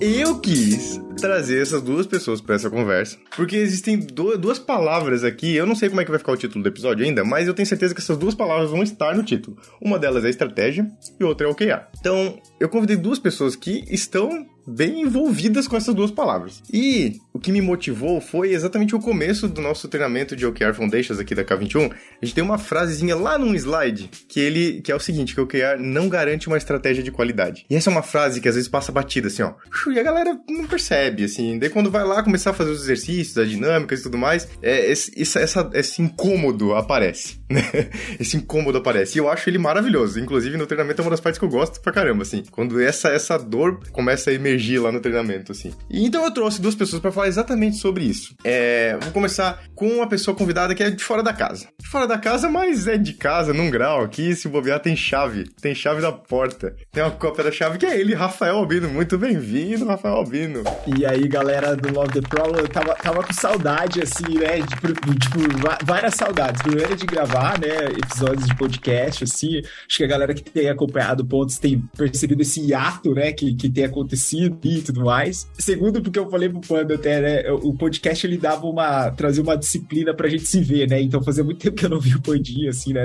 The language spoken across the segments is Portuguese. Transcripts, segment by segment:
eu quis trazer essas duas pessoas para essa conversa, porque existem duas palavras aqui, eu não sei como é que vai ficar o título do episódio ainda, mas eu tenho certeza que essas duas palavras vão estar no título. Uma delas é estratégia e outra é OKR. Então, eu convidei duas pessoas que estão bem envolvidas com essas duas palavras. E o que me motivou foi exatamente o começo do nosso treinamento de OKR Foundations aqui da K21. A gente tem uma frasezinha lá num slide que ele que é o seguinte, que o OKR não garante uma estratégia de qualidade. E essa é uma frase que às vezes passa batida assim, ó. E a galera não percebe, assim. Daí quando vai lá começar a fazer os exercícios, as dinâmicas e tudo mais, é, esse, essa, esse incômodo aparece, né? Esse incômodo aparece. E eu acho ele maravilhoso. Inclusive no treinamento é uma das partes que eu gosto pra caramba, assim. Quando essa, essa dor começa a emergir emergir lá no treinamento, assim. E então eu trouxe duas pessoas para falar exatamente sobre isso. É, vou começar com uma pessoa convidada que é de fora da casa. De fora da casa, mas é de casa, num grau aqui, se bobear, tem chave. Tem chave da porta. Tem uma cópia da chave que é ele, Rafael Albino. Muito bem-vindo, Rafael Albino. E aí, galera do Love the Problem, eu tava, tava com saudade, assim, né? Tipo, tipo, várias saudades. Primeiro de gravar, né? Episódios de podcast, assim. Acho que a galera que tem acompanhado pontos tem percebido esse hiato, né? Que, que tem acontecido e tudo mais. Segundo, porque eu falei pro Panda até, né? O podcast ele dava uma. trazia uma disciplina pra gente se ver, né? Então fazia muito tempo que eu não vi o Pandinha, assim, né?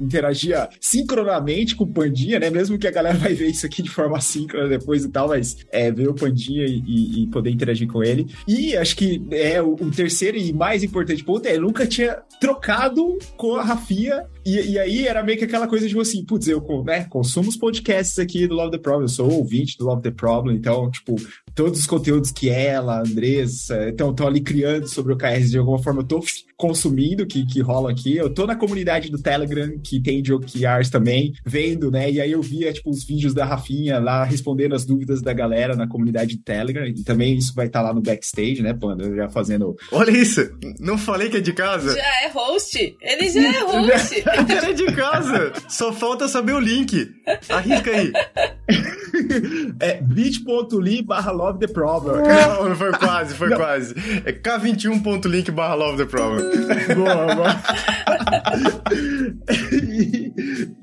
Interagia sincronamente com o Pandinha, né? Mesmo que a galera vai ver isso aqui de forma síncrona depois e tal, mas é, ver o Pandinha e, e poder interagir com ele. E acho que é o, o terceiro e mais importante ponto é, eu nunca tinha trocado com a Rafia e, e, aí era meio que aquela coisa de tipo assim, putz, eu né, consumo os podcasts aqui do Love the Problem, eu sou ouvinte do Love the Problem, então, tipo, todos os conteúdos que ela, a Andressa, estão ali criando sobre o KS de alguma forma, eu tô consumindo que, que rola aqui. Eu tô na comunidade do Telegram, que tem de OKRs também, vendo, né? E aí eu via, tipo, os vídeos da Rafinha lá respondendo as dúvidas da galera na comunidade do Telegram. E também isso vai estar tá lá no backstage, né, Panda? Já fazendo. Olha isso! Não falei que é de casa? Já é host! Ele já é host! de casa! Só falta saber o link. Arrisca aí. é bit.ly barra love the problem. Não, foi quase, foi Não. quase. É k21.link barra love the problem. Boa, boa. e,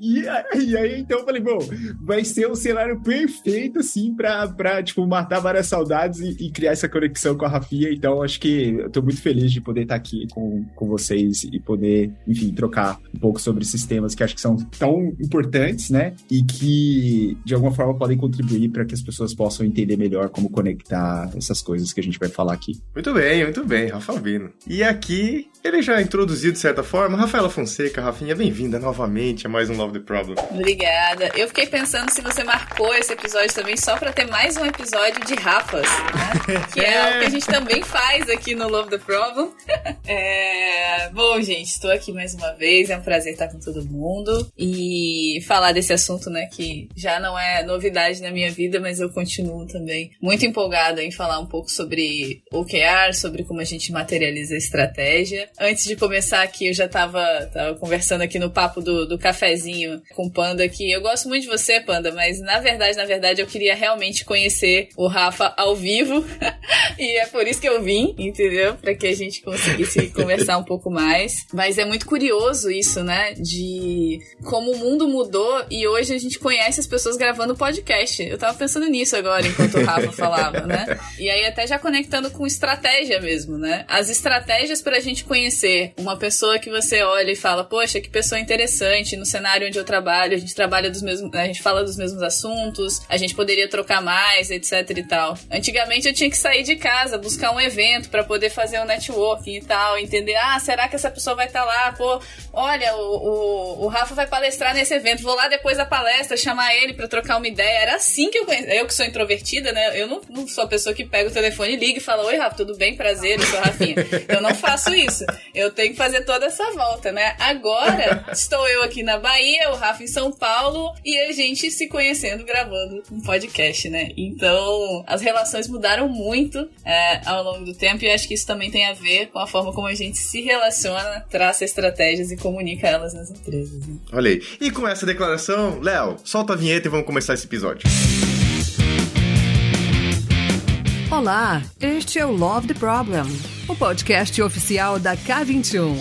e, e, aí, então, eu falei, bom, vai ser um cenário perfeito, assim, pra, pra tipo, matar várias saudades e, e criar essa conexão com a Rafia. Então, acho que eu tô muito feliz de poder estar aqui com, com vocês e poder, enfim, trocar um pouco sobre esses temas que acho que são tão importantes, né? E que, de alguma forma, podem contribuir para que as pessoas possam entender melhor como conectar essas coisas que a gente vai falar aqui. Muito bem, muito bem, Rafa Albino. E aqui, ele já introduzido de certa forma. Rafaela Fonseca, Rafinha, bem-vinda novamente a mais um Love the Problem. Obrigada. Eu fiquei pensando se você marcou esse episódio também só para ter mais um episódio de Rafas, né? que é, é algo que a gente também faz aqui no Love the Problem. é... Bom, gente, estou aqui mais uma vez. É um prazer estar com todo mundo e falar desse assunto, né, que já não é novidade na minha vida, mas eu continuo também muito empolgada em falar um pouco sobre OKR, sobre como a gente materializa a estratégia. Antes de começar aqui, eu já estava tava conversando aqui no papo do, do cafezinho com o Panda que eu gosto muito de você, Panda, mas na verdade, na verdade, eu queria realmente conhecer o Rafa ao vivo e é por isso que eu vim, entendeu? Para que a gente conseguisse conversar um pouco mais. Mas é muito curioso isso, né? De como o mundo mudou e hoje a gente conhece as pessoas gravando podcast. Eu tava pensando nisso agora enquanto o Rafa falava, né? E aí até já conectando com estratégia mesmo, né? As estratégias pra gente conhecer uma pessoa que você olha e fala, poxa, que pessoa interessante, no cenário onde eu trabalho, a gente trabalha dos mesmos, a gente fala dos mesmos assuntos, a gente poderia trocar mais, etc e tal. Antigamente eu tinha que sair de casa, buscar um evento para poder fazer um networking e tal, entender, ah, será que essa pessoa vai estar tá lá? Pô, olha, o, o, Rafa vai palestrar nesse evento, vou lá depois da palestra chamar ele para trocar uma ideia. Era assim que eu conheci. Eu que sou introvertida, né? Eu não, não sou a pessoa que pega o telefone liga e fala: Oi, Rafa, tudo bem? Prazer, eu sou a Rafinha. Eu não faço isso. Eu tenho que fazer toda essa volta, né? Agora, estou eu aqui na Bahia, o Rafa em São Paulo e a gente se conhecendo gravando um podcast, né? Então, as relações mudaram muito é, ao longo do tempo e acho que isso também tem a ver com a forma como a gente se relaciona, traça estratégias e comunica elas nas empresas. Né? Olha aí. E com essa declaração, Léo, solta a vinheta e vamos começar esse episódio. Olá, este é o Love the Problem, o podcast oficial da K21.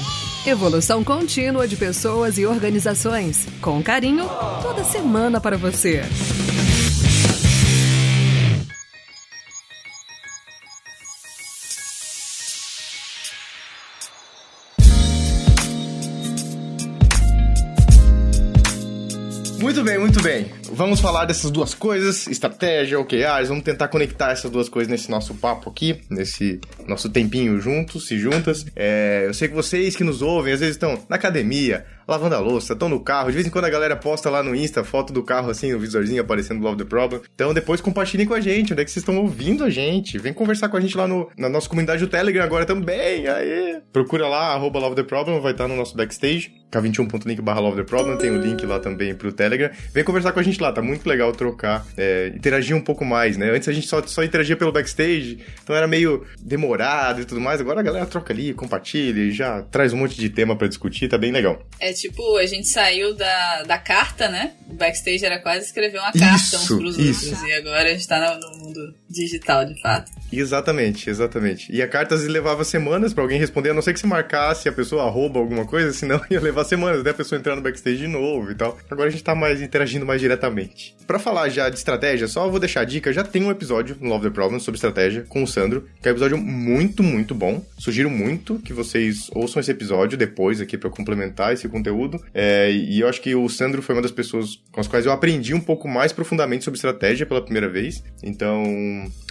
Evolução contínua de pessoas e organizações, com carinho, toda semana para você. Muito bem. Vamos falar dessas duas coisas, estratégia, OKRs, vamos tentar conectar essas duas coisas nesse nosso papo aqui, nesse nosso tempinho juntos e juntas. É, eu sei que vocês que nos ouvem, às vezes estão na academia, lavando a louça, estão no carro. De vez em quando a galera posta lá no Insta foto do carro assim, o visorzinho aparecendo Love the Problem. Então depois compartilhem com a gente, onde é que vocês estão ouvindo a gente. Vem conversar com a gente lá no, na nossa comunidade do Telegram agora também. Aí, procura lá, arroba Love the Problem, vai estar no nosso backstage. K21.link barra Love the Problem, tem o um link lá também pro Telegram. Vem conversar com a gente lá, tá muito legal trocar, é, interagir um pouco mais, né? Antes a gente só, só interagia pelo backstage, então era meio demorado e tudo mais. Agora a galera troca ali, compartilha, já traz um monte de tema para discutir, tá bem legal. É tipo, a gente saiu da, da carta, né? O backstage era quase escrever uma carta isso, uns pros isso. outros. E agora a gente tá no, mundo digital, de fato. Exatamente, exatamente. E a carta às vezes levava semanas para alguém responder, a não ser que se marcasse a pessoa arroba alguma coisa, senão ia levar semanas, né? A pessoa entrar no backstage de novo e tal. Agora a gente tá mais interagindo mais diretamente. Para falar já de estratégia, só vou deixar a dica, já tem um episódio no Love the Problem sobre estratégia com o Sandro, que é um episódio muito, muito bom. Sugiro muito que vocês ouçam esse episódio depois aqui para complementar esse conteúdo. É, e eu acho que o Sandro foi uma das pessoas com as quais eu aprendi um pouco mais profundamente sobre estratégia pela primeira vez. Então,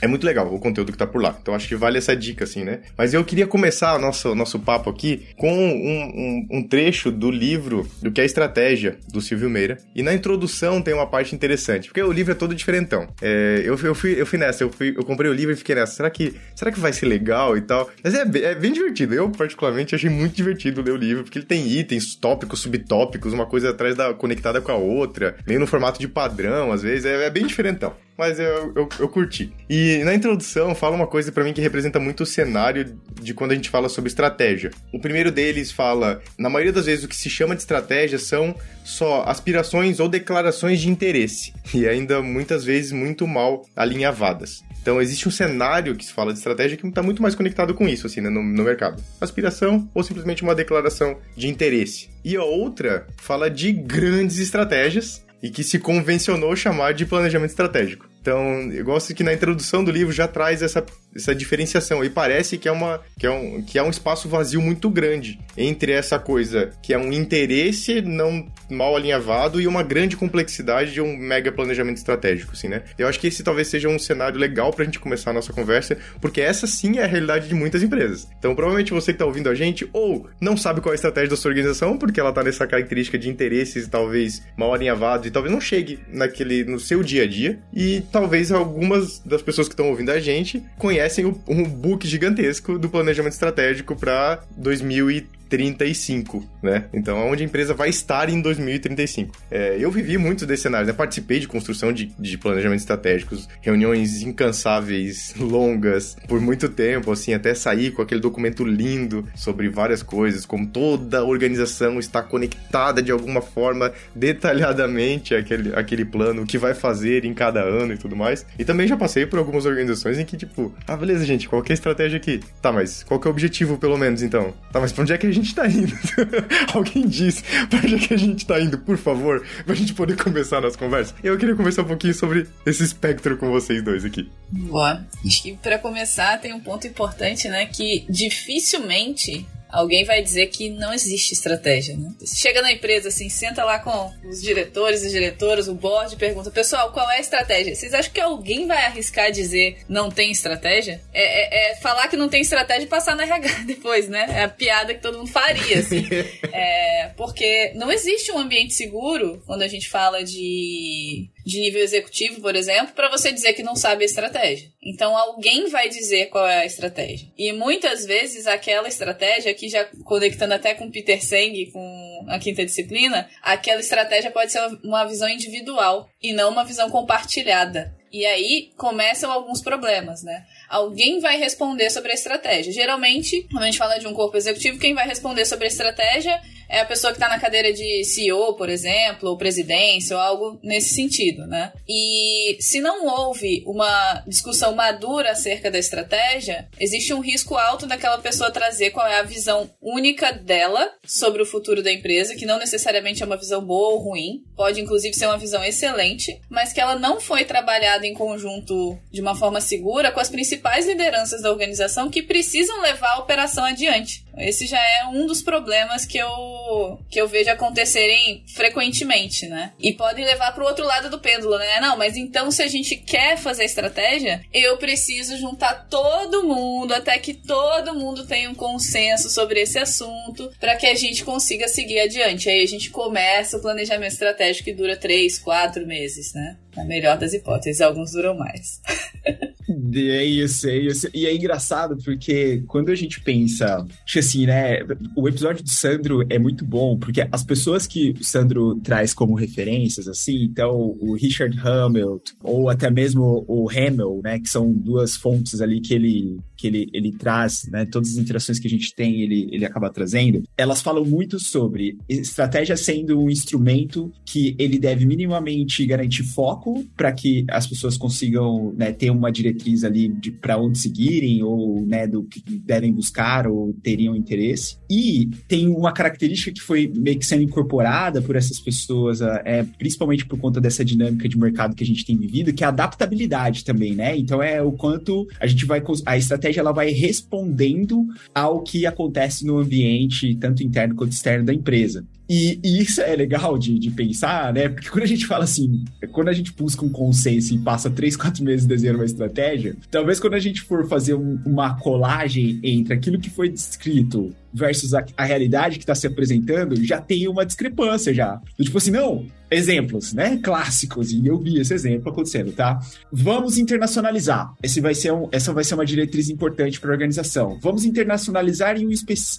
é muito legal o conteúdo que tá por lá. Então, acho que vale essa dica, assim, né? Mas eu queria começar o nosso, nosso papo aqui com um, um, um trecho do livro do que é estratégia, do Silvio Meira. E na introdução tem uma parte interessante, porque o livro é todo diferentão. É, eu, eu, fui, eu fui nessa, eu, fui, eu comprei o livro e fiquei nessa. Será que, será que vai ser legal e tal? Mas é, é bem divertido. Eu, particularmente, achei muito divertido ler o livro, porque ele tem itens, tópicos, subtópicos, uma coisa atrás da conectada com a outra, meio no formato de padrão, às vezes. É, é bem diferentão mas eu, eu, eu, curti. E na introdução fala uma coisa para mim que representa muito o cenário de quando a gente fala sobre estratégia. O primeiro deles fala, na maioria das vezes o que se chama de estratégia são só aspirações ou declarações de interesse, e ainda muitas vezes muito mal alinhavadas. Então existe um cenário que se fala de estratégia que está muito mais conectado com isso, assim, né, no, no mercado. Aspiração ou simplesmente uma declaração de interesse. E a outra fala de grandes estratégias e que se convencionou chamar de planejamento estratégico. Então, eu gosto que na introdução do livro já traz essa, essa diferenciação. E parece que é, uma, que, é um, que é um espaço vazio muito grande entre essa coisa que é um interesse não mal alinhavado e uma grande complexidade de um mega planejamento estratégico, assim, né? Eu acho que esse talvez seja um cenário legal pra gente começar a nossa conversa, porque essa sim é a realidade de muitas empresas. Então, provavelmente você que tá ouvindo a gente ou não sabe qual é a estratégia da sua organização, porque ela tá nessa característica de interesses talvez mal alinhavados e talvez não chegue naquele no seu dia a dia e talvez algumas das pessoas que estão ouvindo a gente conhecem o, um book gigantesco do planejamento estratégico para 2030 2035, né? Então, onde a empresa vai estar em 2035. É, eu vivi muitos desses cenários, né? Participei de construção de, de planejamentos estratégicos, reuniões incansáveis, longas, por muito tempo, assim, até sair com aquele documento lindo sobre várias coisas, como toda a organização está conectada de alguma forma, detalhadamente, aquele, aquele plano, o que vai fazer em cada ano e tudo mais. E também já passei por algumas organizações em que, tipo, ah, beleza, gente, qual é a estratégia aqui? Tá, mas qual é o objetivo, pelo menos, então? Tá, mas pra onde é que a gente tá indo? Alguém diz pra onde é que a gente tá indo, por favor, pra gente poder começar a nossa conversa. Eu queria conversar um pouquinho sobre esse espectro com vocês dois aqui. Boa. Acho que pra começar tem um ponto importante, né? Que dificilmente alguém vai dizer que não existe estratégia, né? Você chega na empresa, assim, senta lá com os diretores e diretoras, o board, pergunta, pessoal, qual é a estratégia? Vocês acham que alguém vai arriscar dizer não tem estratégia? É, é, é falar que não tem estratégia e passar na RH depois, né? É a piada que todo mundo faria, assim. é, porque não existe um ambiente seguro quando a gente fala de de nível executivo, por exemplo, para você dizer que não sabe a estratégia. Então alguém vai dizer qual é a estratégia. E muitas vezes aquela estratégia, aqui já conectando até com Peter Senge, com a quinta disciplina, aquela estratégia pode ser uma visão individual e não uma visão compartilhada. E aí começam alguns problemas, né? Alguém vai responder sobre a estratégia. Geralmente, quando a gente fala de um corpo executivo, quem vai responder sobre a estratégia é a pessoa que está na cadeira de CEO, por exemplo, ou presidência, ou algo nesse sentido, né? E se não houve uma discussão madura acerca da estratégia, existe um risco alto daquela pessoa trazer qual é a visão única dela sobre o futuro da empresa, que não necessariamente é uma visão boa ou ruim, pode inclusive ser uma visão excelente, mas que ela não foi trabalhada em conjunto de uma forma segura com as principais lideranças da organização que precisam levar a operação adiante. Esse já é um dos problemas que eu, que eu vejo acontecerem frequentemente, né? E pode levar para o outro lado do pêndulo, né? Não, mas então se a gente quer fazer estratégia, eu preciso juntar todo mundo até que todo mundo tenha um consenso sobre esse assunto para que a gente consiga seguir adiante. Aí a gente começa o planejamento estratégico que dura três, quatro meses, né? Na melhor das hipóteses, alguns duram mais. É isso, é isso. E é engraçado porque quando a gente pensa, assim, né? O episódio do Sandro é muito bom, porque as pessoas que o Sandro traz como referências, assim, então o Richard Hamilton, ou até mesmo o Hamel, né? Que são duas fontes ali que ele que ele, ele traz, né, todas as interações que a gente tem, ele, ele acaba trazendo, elas falam muito sobre estratégia sendo um instrumento que ele deve minimamente garantir foco para que as pessoas consigam né, ter uma diretriz ali para onde seguirem ou né, do que devem buscar ou teriam interesse. E tem uma característica que foi meio que sendo incorporada por essas pessoas, é, principalmente por conta dessa dinâmica de mercado que a gente tem vivido, que é a adaptabilidade também, né? Então é o quanto a gente vai a estratégia estratégia ela vai respondendo ao que acontece no ambiente, tanto interno quanto externo da empresa. E, e, isso é legal de, de, pensar, né? Porque quando a gente fala assim, quando a gente busca um consenso e passa três, quatro meses desenhando uma estratégia, talvez quando a gente for fazer um, uma colagem entre aquilo que foi descrito versus a, a realidade que está se apresentando, já tem uma discrepância já. Tipo assim, não, exemplos, né? Clássicos, e eu vi esse exemplo acontecendo, tá? Vamos internacionalizar. Esse vai ser um, essa vai ser uma diretriz importante para a organização. Vamos internacionalizar em um,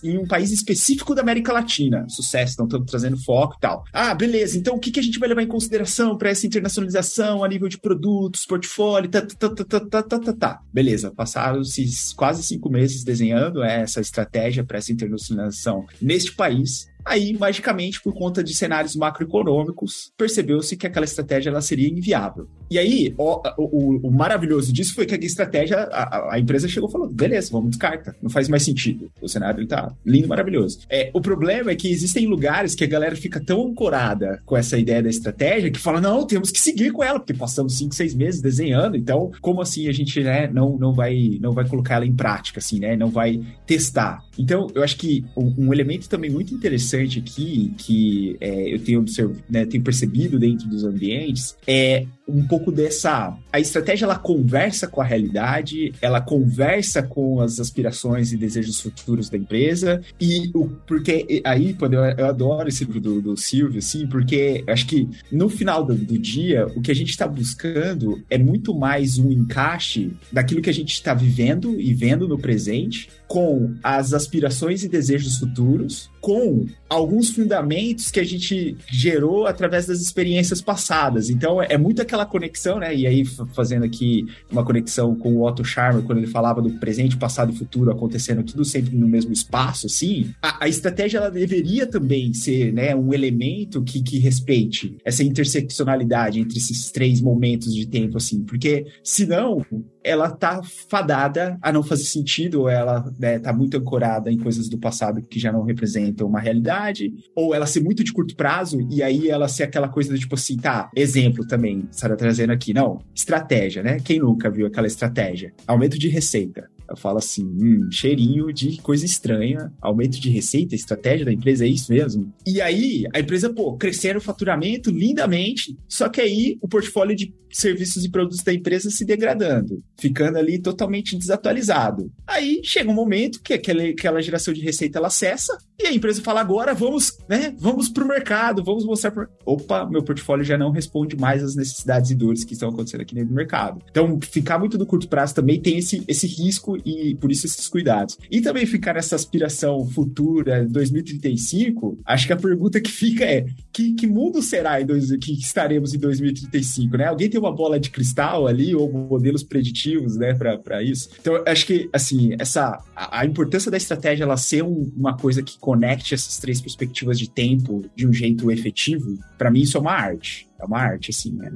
em um país específico da América Latina. Sucesso, então estamos trazendo foco e tal. Ah, beleza. Então o que, que a gente vai levar em consideração para essa internacionalização a nível de produtos, portfólio, tá, tá, tá, tá, tá, tá, tá, tá. Beleza, passaram-se quase cinco meses desenhando essa estratégia para essa internacionalização neste país Aí, magicamente, por conta de cenários macroeconômicos, percebeu-se que aquela estratégia ela seria inviável. E aí, o, o, o maravilhoso disso foi que a estratégia, a, a, empresa chegou falou: beleza, vamos descarta, não faz mais sentido. O cenário ele tá lindo, maravilhoso. É, o problema é que existem lugares que a galera fica tão ancorada com essa ideia da estratégia que fala: não, temos que seguir com ela, porque passamos cinco, seis meses desenhando, então, como assim a gente né, não, não, vai, não vai colocar ela em prática, assim, né? Não vai testar. Então, eu acho que um, um elemento também muito interessante interessante aqui, que é, eu tenho, né, tenho percebido dentro dos ambientes, é um pouco dessa. A estratégia ela conversa com a realidade, ela conversa com as aspirações e desejos futuros da empresa. E o porque aí, quando eu, eu adoro esse livro do, do Silvio, assim, porque acho que no final do, do dia, o que a gente está buscando é muito mais um encaixe daquilo que a gente está vivendo e vendo no presente com as aspirações e desejos futuros, com alguns fundamentos que a gente gerou através das experiências passadas. Então, é muito aquela aquela conexão, né? E aí, fazendo aqui uma conexão com o Otto Scharmer, quando ele falava do presente, passado e futuro acontecendo tudo sempre no mesmo espaço, assim, a, a estratégia ela deveria também ser, né, um elemento que, que respeite essa interseccionalidade entre esses três momentos de tempo, assim, porque senão ela tá fadada a não fazer sentido, ou ela né, tá muito ancorada em coisas do passado que já não representam uma realidade, ou ela ser muito de curto prazo, e aí ela ser aquela coisa do tipo assim, tá, exemplo também, Sara trazendo aqui, não, estratégia, né? Quem nunca viu aquela estratégia? Aumento de receita. Eu falo assim, hum, cheirinho de coisa estranha, aumento de receita, estratégia da empresa, é isso mesmo? E aí, a empresa, pô, crescendo o faturamento lindamente, só que aí o portfólio de serviços e produtos da empresa se degradando, ficando ali totalmente desatualizado. Aí chega um momento que aquela, aquela geração de receita ela cessa e a empresa fala agora vamos, né, vamos pro mercado, vamos mostrar pro... Opa, meu portfólio já não responde mais às necessidades e dores que estão acontecendo aqui dentro do mercado. Então, ficar muito no curto prazo também tem esse, esse risco e por isso esses cuidados. E também ficar nessa aspiração futura 2035, acho que a pergunta que fica é que, que mundo será em dois, que estaremos em 2035, né? Alguém tem uma bola de cristal ali ou modelos preditivos, né, para isso? Então, acho que assim, essa a, a importância da estratégia ela ser um, uma coisa que conecte essas três perspectivas de tempo de um jeito efetivo, para mim isso é uma arte. É uma arte, assim, né?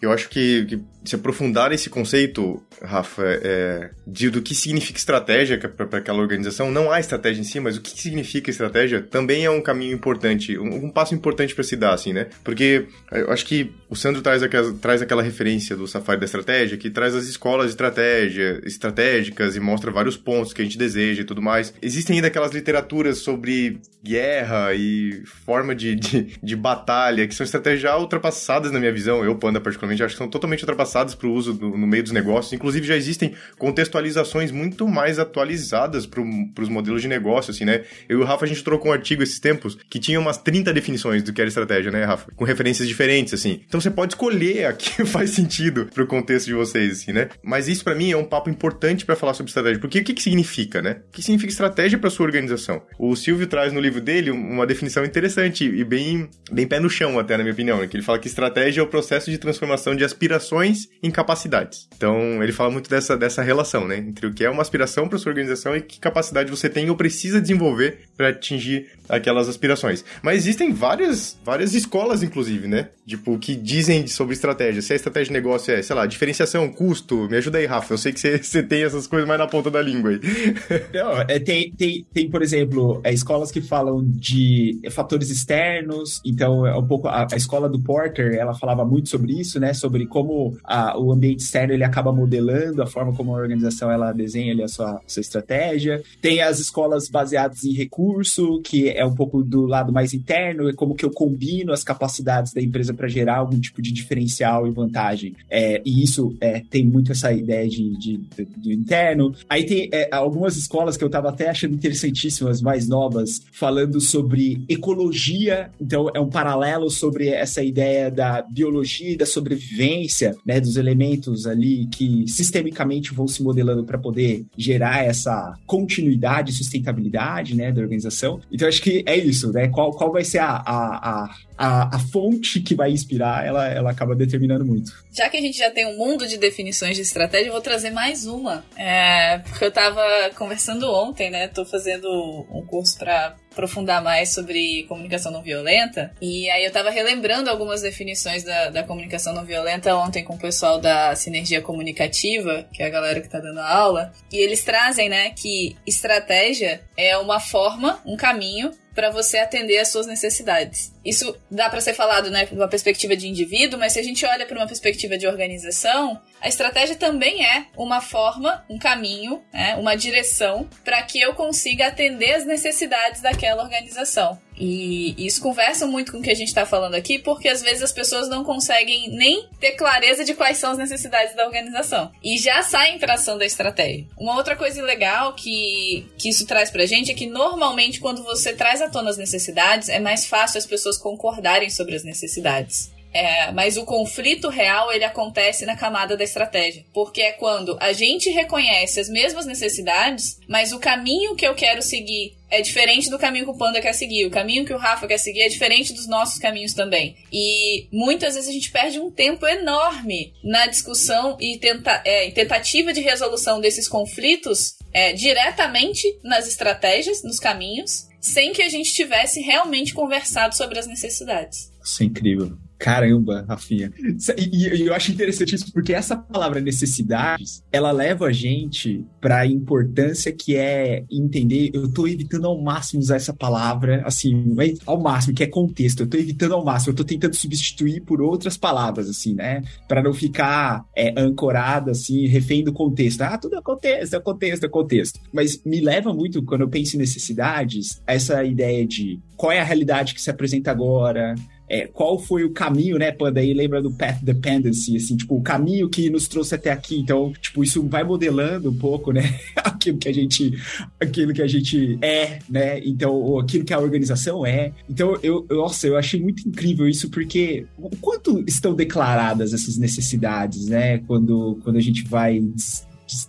Eu acho que, que se aprofundar esse conceito, Rafa, é, de, do que significa estratégia para aquela organização, não há estratégia em si, mas o que significa estratégia também é um caminho importante, um, um passo importante para se dar, assim, né? Porque eu acho que o Sandro traz aquela, traz aquela referência do Safari da Estratégia, que traz as escolas de estratégia, estratégicas e mostra vários pontos que a gente deseja e tudo mais. Existem ainda aquelas literaturas sobre guerra e forma de, de, de batalha, que são estratégias já ultrapassadas na minha visão. Eu, Panda, particularmente, acho que são totalmente ultrapassadas para o uso do, no meio dos negócios. Inclusive, já existem contextualizações muito mais atualizadas para os modelos de negócio, assim, né? Eu e o Rafa, a gente trocou um artigo esses tempos que tinha umas 30 definições do que era estratégia, né, Rafa? Com referências diferentes, assim. Então você pode escolher a que faz sentido pro contexto de vocês, assim, né? Mas isso para mim é um papo importante para falar sobre estratégia. Porque o que, que significa, né? O que significa estratégia para sua organização? O Silvio traz no livro dele uma definição interessante e bem, bem pé no chão, até, na minha opinião, né? que ele fala que estratégia é o processo de transformação de aspirações em capacidades. Então, ele fala muito dessa, dessa relação, né? Entre o que é uma aspiração para sua organização e que capacidade você tem ou precisa desenvolver para atingir aquelas aspirações. Mas existem várias, várias escolas, inclusive, né? Tipo, que dizem sobre estratégia. Se a estratégia de negócio é, sei lá, diferenciação, custo. Me ajuda aí, Rafa. Eu sei que você, você tem essas coisas mais na ponta da língua aí. Não, é, tem, tem, tem, por exemplo, é, escolas que falam de fatores externos. Então, é um pouco. A, a, escola do Porter, ela falava muito sobre isso, né? Sobre como a, o ambiente externo ele acaba modelando a forma como a organização ela desenha ali a sua, sua estratégia. Tem as escolas baseadas em recurso, que é um pouco do lado mais interno, é como que eu combino as capacidades da empresa para gerar algum tipo de diferencial e vantagem. É, e isso é, tem muito essa ideia de, de, de, de interno. Aí tem é, algumas escolas que eu estava até achando interessantíssimas, mais novas, falando sobre ecologia. Então, é um paralelo sobre essa ideia da biologia e da sobrevivência, né, dos elementos ali que sistemicamente vão se modelando para poder gerar essa continuidade e sustentabilidade, né, da organização. Então, acho que é isso, né? Qual, qual vai ser a, a, a a, a fonte que vai inspirar, ela, ela acaba determinando muito. Já que a gente já tem um mundo de definições de estratégia, eu vou trazer mais uma. É, porque eu tava conversando ontem, né? Tô fazendo um curso para aprofundar mais sobre comunicação não violenta. E aí eu tava relembrando algumas definições da, da comunicação não violenta ontem com o pessoal da Sinergia Comunicativa, que é a galera que tá dando aula. E eles trazem, né, que estratégia é uma forma, um caminho para você atender às suas necessidades. Isso dá para ser falado, né, de uma perspectiva de indivíduo, mas se a gente olha para uma perspectiva de organização, a estratégia também é uma forma, um caminho, né, uma direção para que eu consiga atender as necessidades daquela organização. E isso conversa muito com o que a gente está falando aqui, porque às vezes as pessoas não conseguem nem ter clareza de quais são as necessidades da organização. E já saem para ação da estratégia. Uma outra coisa legal que, que isso traz pra gente é que normalmente quando você traz à tona as necessidades, é mais fácil as pessoas concordarem sobre as necessidades. É, mas o conflito real ele acontece na camada da estratégia, porque é quando a gente reconhece as mesmas necessidades, mas o caminho que eu quero seguir é diferente do caminho que o Panda quer seguir, o caminho que o Rafa quer seguir é diferente dos nossos caminhos também. E muitas vezes a gente perde um tempo enorme na discussão e tenta é, tentativa de resolução desses conflitos é, diretamente nas estratégias, nos caminhos, sem que a gente tivesse realmente conversado sobre as necessidades. Isso é incrível. Caramba, Rafinha. E, e, eu acho interessante isso porque essa palavra necessidades, ela leva a gente para a importância que é entender. Eu tô evitando ao máximo usar essa palavra, assim, ao máximo, que é contexto. Eu tô evitando ao máximo. Eu tô tentando substituir por outras palavras, assim, né? Para não ficar é, ancorada, assim, refém do contexto. Ah, tudo é contexto, é contexto, é contexto. Mas me leva muito, quando eu penso em necessidades, essa ideia de qual é a realidade que se apresenta agora é, qual foi o caminho, né, Panda? Aí lembra do Path Dependency, assim, tipo, o caminho que nos trouxe até aqui. Então, tipo, isso vai modelando um pouco, né, aquilo que a gente, aquilo que a gente é, né? Então, aquilo que a organização é. Então, eu, eu, nossa, eu achei muito incrível isso, porque o quanto estão declaradas essas necessidades, né, quando, quando a gente vai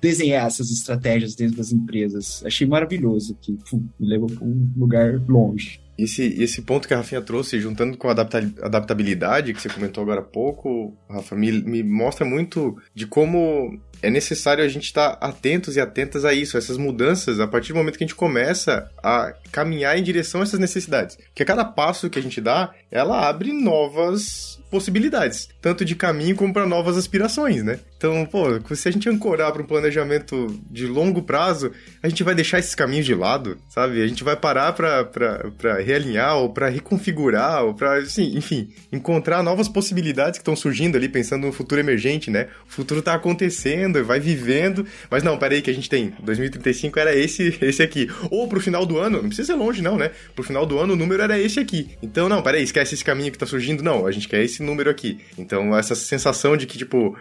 desenhar essas estratégias dentro das empresas. Achei maravilhoso, que me levou para um lugar longe. Esse, esse ponto que a Rafinha trouxe, juntando com a adaptabilidade que você comentou agora há pouco, Rafa, me, me mostra muito de como é necessário a gente estar atentos e atentas a isso, a essas mudanças, a partir do momento que a gente começa a caminhar em direção a essas necessidades. Porque a cada passo que a gente dá, ela abre novas possibilidades, tanto de caminho como para novas aspirações, né? Então, pô, se a gente ancorar para um planejamento de longo prazo, a gente vai deixar esses caminhos de lado, sabe? A gente vai parar para realinhar, ou para reconfigurar, ou para, assim, enfim, encontrar novas possibilidades que estão surgindo ali, pensando no futuro emergente, né? O futuro tá acontecendo, vai vivendo, mas não, peraí que a gente tem, 2035 era esse, esse aqui. Ou pro final do ano, não precisa ser longe não, né? Pro final do ano o número era esse aqui. Então, não, peraí, esquece esse caminho que tá surgindo, não, a gente quer esse número aqui. Então, essa sensação de que, tipo,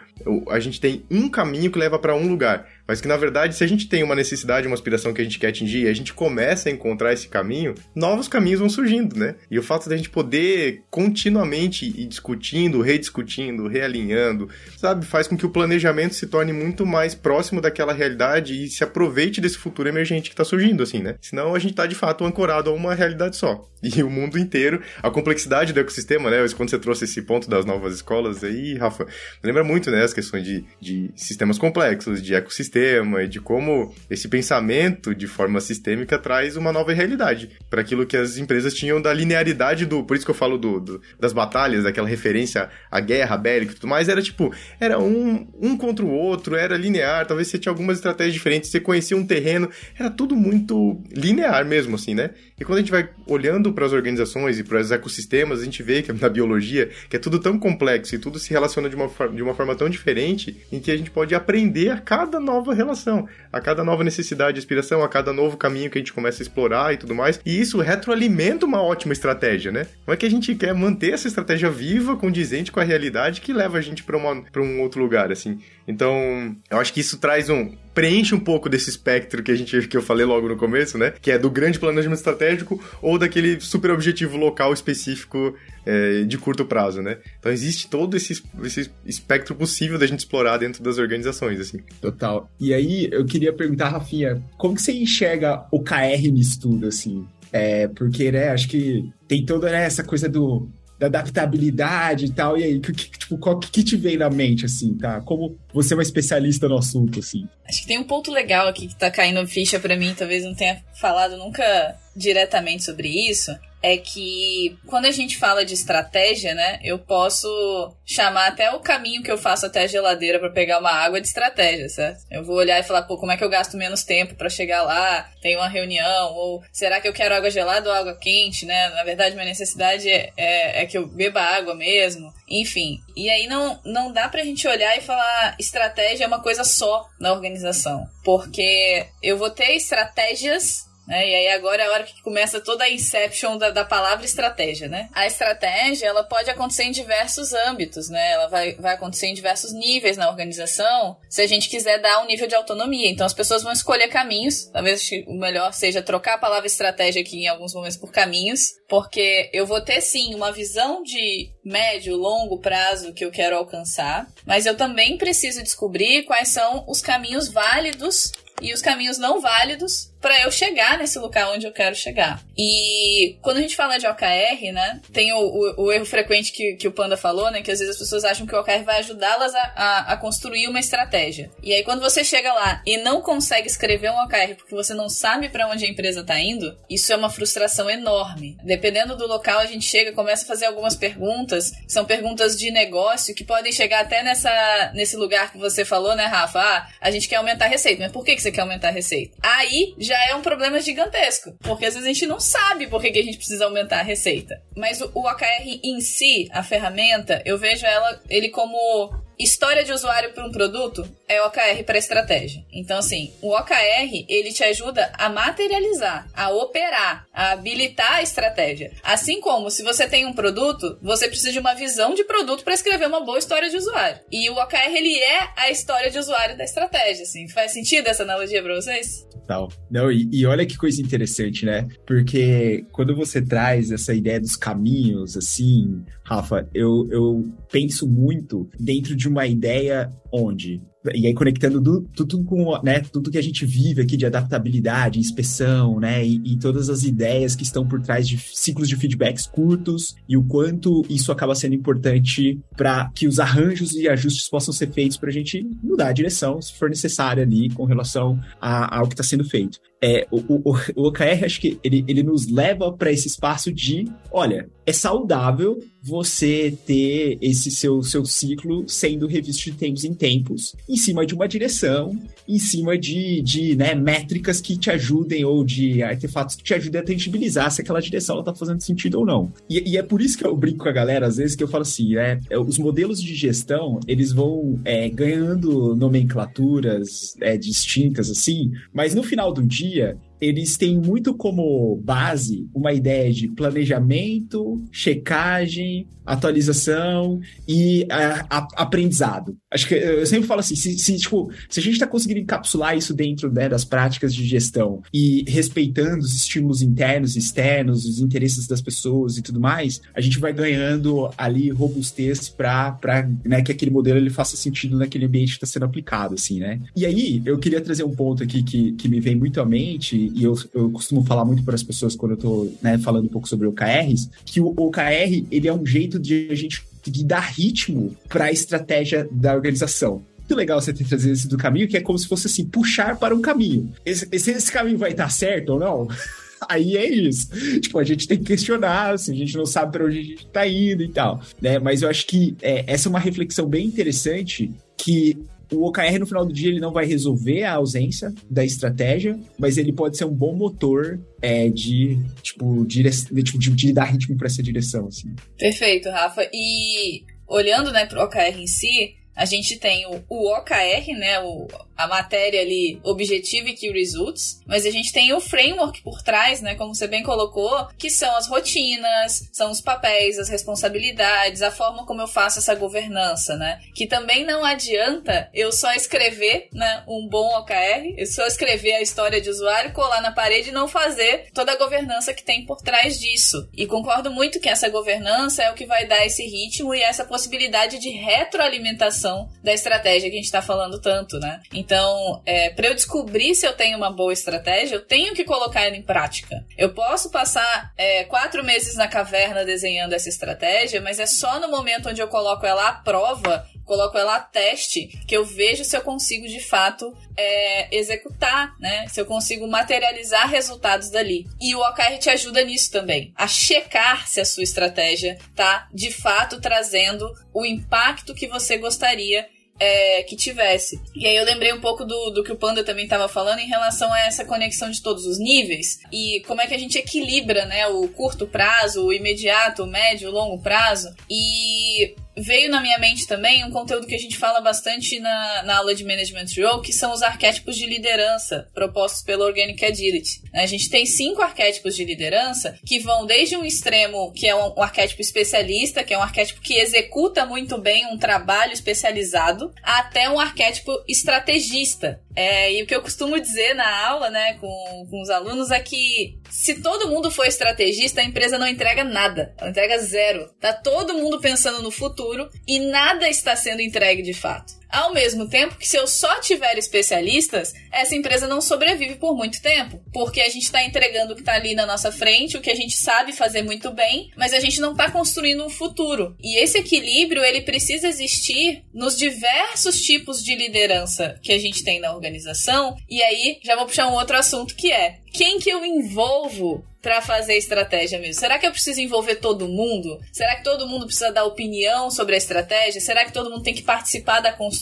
a gente tem um caminho que leva para um lugar. Mas que na verdade, se a gente tem uma necessidade, uma aspiração que a gente quer atingir e a gente começa a encontrar esse caminho, novos caminhos vão surgindo, né? E o fato de a gente poder continuamente ir discutindo, rediscutindo, realinhando, sabe, faz com que o planejamento se torne muito mais próximo daquela realidade e se aproveite desse futuro emergente que está surgindo, assim, né? Senão a gente está de fato ancorado a uma realidade só. E o mundo inteiro, a complexidade do ecossistema, né? Quando você trouxe esse ponto das novas escolas aí, Rafa, lembra muito, né? As questões de, de sistemas complexos, de ecossistema sistema e de como esse pensamento de forma sistêmica traz uma nova realidade para aquilo que as empresas tinham da linearidade do. Por isso que eu falo do, do das batalhas, daquela referência à guerra bélica e tudo mais. Era tipo, era um, um contra o outro, era linear. Talvez você tinha algumas estratégias diferentes, você conhecia um terreno, era tudo muito linear mesmo, assim, né? E quando a gente vai olhando para as organizações e para os ecossistemas, a gente vê que na biologia que é tudo tão complexo e tudo se relaciona de uma, de uma forma tão diferente em que a gente pode aprender a cada nova relação, a cada nova necessidade, aspiração, a cada novo caminho que a gente começa a explorar e tudo mais. E isso retroalimenta uma ótima estratégia, né? Não é que a gente quer manter essa estratégia viva, condizente com a realidade que leva a gente para um outro lugar, assim. Então, eu acho que isso traz um preenche um pouco desse espectro que a gente que eu falei logo no começo, né? Que é do grande planejamento estratégico ou daquele super objetivo local específico é, de curto prazo, né? Então existe todo esse, esse espectro possível da gente explorar dentro das organizações, assim. Total. E aí eu queria perguntar, Rafinha, como que você enxerga o KR nisso tudo, assim? É, porque, né, acho que tem toda né, essa coisa do da adaptabilidade e tal. E aí, que, tipo, qual que, que te vem na mente, assim, tá? Como você é uma especialista no assunto, assim? Acho que tem um ponto legal aqui que tá caindo ficha para mim, talvez não tenha falado nunca diretamente sobre isso, é que quando a gente fala de estratégia, né, eu posso chamar até o caminho que eu faço até a geladeira para pegar uma água de estratégia, certo? Eu vou olhar e falar, pô, como é que eu gasto menos tempo para chegar lá? Tem uma reunião ou será que eu quero água gelada ou água quente, né? Na verdade, minha necessidade é, é, é que eu beba água mesmo. Enfim, e aí não não dá pra gente olhar e falar estratégia é uma coisa só na organização, porque eu vou ter estratégias né? E aí agora é a hora que começa toda a inception da, da palavra estratégia, né? A estratégia, ela pode acontecer em diversos âmbitos, né? Ela vai, vai acontecer em diversos níveis na organização, se a gente quiser dar um nível de autonomia. Então as pessoas vão escolher caminhos, talvez o melhor seja trocar a palavra estratégia aqui em alguns momentos por caminhos, porque eu vou ter sim uma visão de médio, longo prazo que eu quero alcançar, mas eu também preciso descobrir quais são os caminhos válidos e os caminhos não válidos para eu chegar nesse lugar onde eu quero chegar. E quando a gente fala de OKR, né, tem o, o, o erro frequente que, que o Panda falou, né, que às vezes as pessoas acham que o OKR vai ajudá-las a, a, a, construir uma estratégia. E aí quando você chega lá e não consegue escrever um OKR porque você não sabe para onde a empresa tá indo, isso é uma frustração enorme. Dependendo do local, a gente chega, começa a fazer algumas perguntas, são perguntas de negócio que podem chegar até nessa, nesse lugar que você falou, né, Rafa? Ah, a gente quer aumentar a receita, mas por que, que você quer aumentar a receita? Aí já é um problema gigantesco. Porque às vezes a gente não sabe por que, que a gente precisa aumentar a receita. Mas o, o OKR em si, a ferramenta, eu vejo ela, ele como história de usuário para um produto é OKR para estratégia. Então, assim, o OKR ele te ajuda a materializar, a operar, a habilitar a estratégia. Assim como se você tem um produto, você precisa de uma visão de produto para escrever uma boa história de usuário. E o OKR ele é a história de usuário da estratégia. Assim, faz sentido essa analogia para vocês? Tal. Não, e, e olha que coisa interessante, né? Porque quando você traz essa ideia dos caminhos, assim, Rafa, eu, eu penso muito dentro de uma ideia onde e aí conectando do, tudo com né, tudo que a gente vive aqui de adaptabilidade, inspeção, né, e, e, todas as ideias que estão por trás de ciclos de feedbacks curtos e o quanto isso acaba sendo importante para que os arranjos e ajustes possam ser feitos para a gente mudar a direção, se for necessário ali, com relação a, ao que está sendo feito é, o, o, o OKR, acho que ele, ele nos leva para esse espaço de, olha, é saudável você ter esse seu, seu ciclo sendo revisto de tempos em tempos. E cima de uma direção, em cima de, de né, métricas que te ajudem ou de artefatos que te ajudem a tangibilizar se aquela direção está fazendo sentido ou não. E, e, é por isso que eu brinco com a galera, às vezes, que eu falo assim, é, é os modelos de gestão, eles vão é, ganhando nomenclaturas é, distintas, assim, mas no final do dia, dia eles têm muito como base uma ideia de planejamento, checagem, atualização e a, a, aprendizado. Acho que eu sempre falo assim, se, se, tipo, se a gente está conseguindo encapsular isso dentro né, das práticas de gestão e respeitando os estímulos internos e externos, os interesses das pessoas e tudo mais, a gente vai ganhando ali robustez para né, que aquele modelo ele faça sentido naquele ambiente que está sendo aplicado, assim, né? E aí, eu queria trazer um ponto aqui que, que me vem muito à mente e eu, eu costumo falar muito para as pessoas quando eu estou né, falando um pouco sobre OKRs, que o OKR ele é um jeito de a gente de dar ritmo para a estratégia da organização muito legal você ter trazido esse do caminho, que é como se fosse assim, puxar para um caminho. Esse, esse, esse caminho vai estar certo ou não? Aí é isso. Tipo, a gente tem que questionar, assim, a gente não sabe para onde a gente está indo e tal. Né? Mas eu acho que é, essa é uma reflexão bem interessante que o OKR no final do dia ele não vai resolver a ausência da estratégia, mas ele pode ser um bom motor é, de, tipo, dire... de, tipo, de, de dar ritmo para essa direção. Assim. Perfeito, Rafa. E olhando né, para o OKR em si, a gente tem o, o OKR, né, o, a matéria ali objetiva e key results, mas a gente tem o framework por trás, né, como você bem colocou, que são as rotinas, são os papéis, as responsabilidades, a forma como eu faço essa governança, né? Que também não adianta eu só escrever, né, um bom OKR, eu só escrever a história de usuário, colar na parede e não fazer toda a governança que tem por trás disso. E concordo muito que essa governança é o que vai dar esse ritmo e essa possibilidade de retroalimentação da estratégia que a gente está falando tanto, né? Então, é, para eu descobrir se eu tenho uma boa estratégia, eu tenho que colocar ela em prática. Eu posso passar é, quatro meses na caverna desenhando essa estratégia, mas é só no momento onde eu coloco ela à prova coloco ela a teste, que eu vejo se eu consigo de fato é, executar, né? Se eu consigo materializar resultados dali. E o OKR te ajuda nisso também, a checar se a sua estratégia tá de fato trazendo o impacto que você gostaria é, que tivesse. E aí eu lembrei um pouco do, do que o Panda também estava falando em relação a essa conexão de todos os níveis e como é que a gente equilibra, né, o curto prazo, o imediato, o médio, o longo prazo. E veio na minha mente também um conteúdo que a gente fala bastante na, na aula de Management Role, que são os arquétipos de liderança propostos pela Organic Agility. A gente tem cinco arquétipos de liderança que vão desde um extremo, que é um, um arquétipo especialista, que é um arquétipo que executa muito bem um trabalho especializado, até um arquétipo estrategista. É, e o que eu costumo dizer na aula, né, com, com os alunos é que se todo mundo for estrategista, a empresa não entrega nada. Ela entrega zero. Tá todo mundo pensando no futuro e nada está sendo entregue de fato. Ao mesmo tempo que se eu só tiver especialistas, essa empresa não sobrevive por muito tempo, porque a gente está entregando o que está ali na nossa frente, o que a gente sabe fazer muito bem, mas a gente não está construindo um futuro. E esse equilíbrio ele precisa existir nos diversos tipos de liderança que a gente tem na organização. E aí já vou puxar um outro assunto que é quem que eu envolvo para fazer estratégia mesmo? Será que eu preciso envolver todo mundo? Será que todo mundo precisa dar opinião sobre a estratégia? Será que todo mundo tem que participar da construção?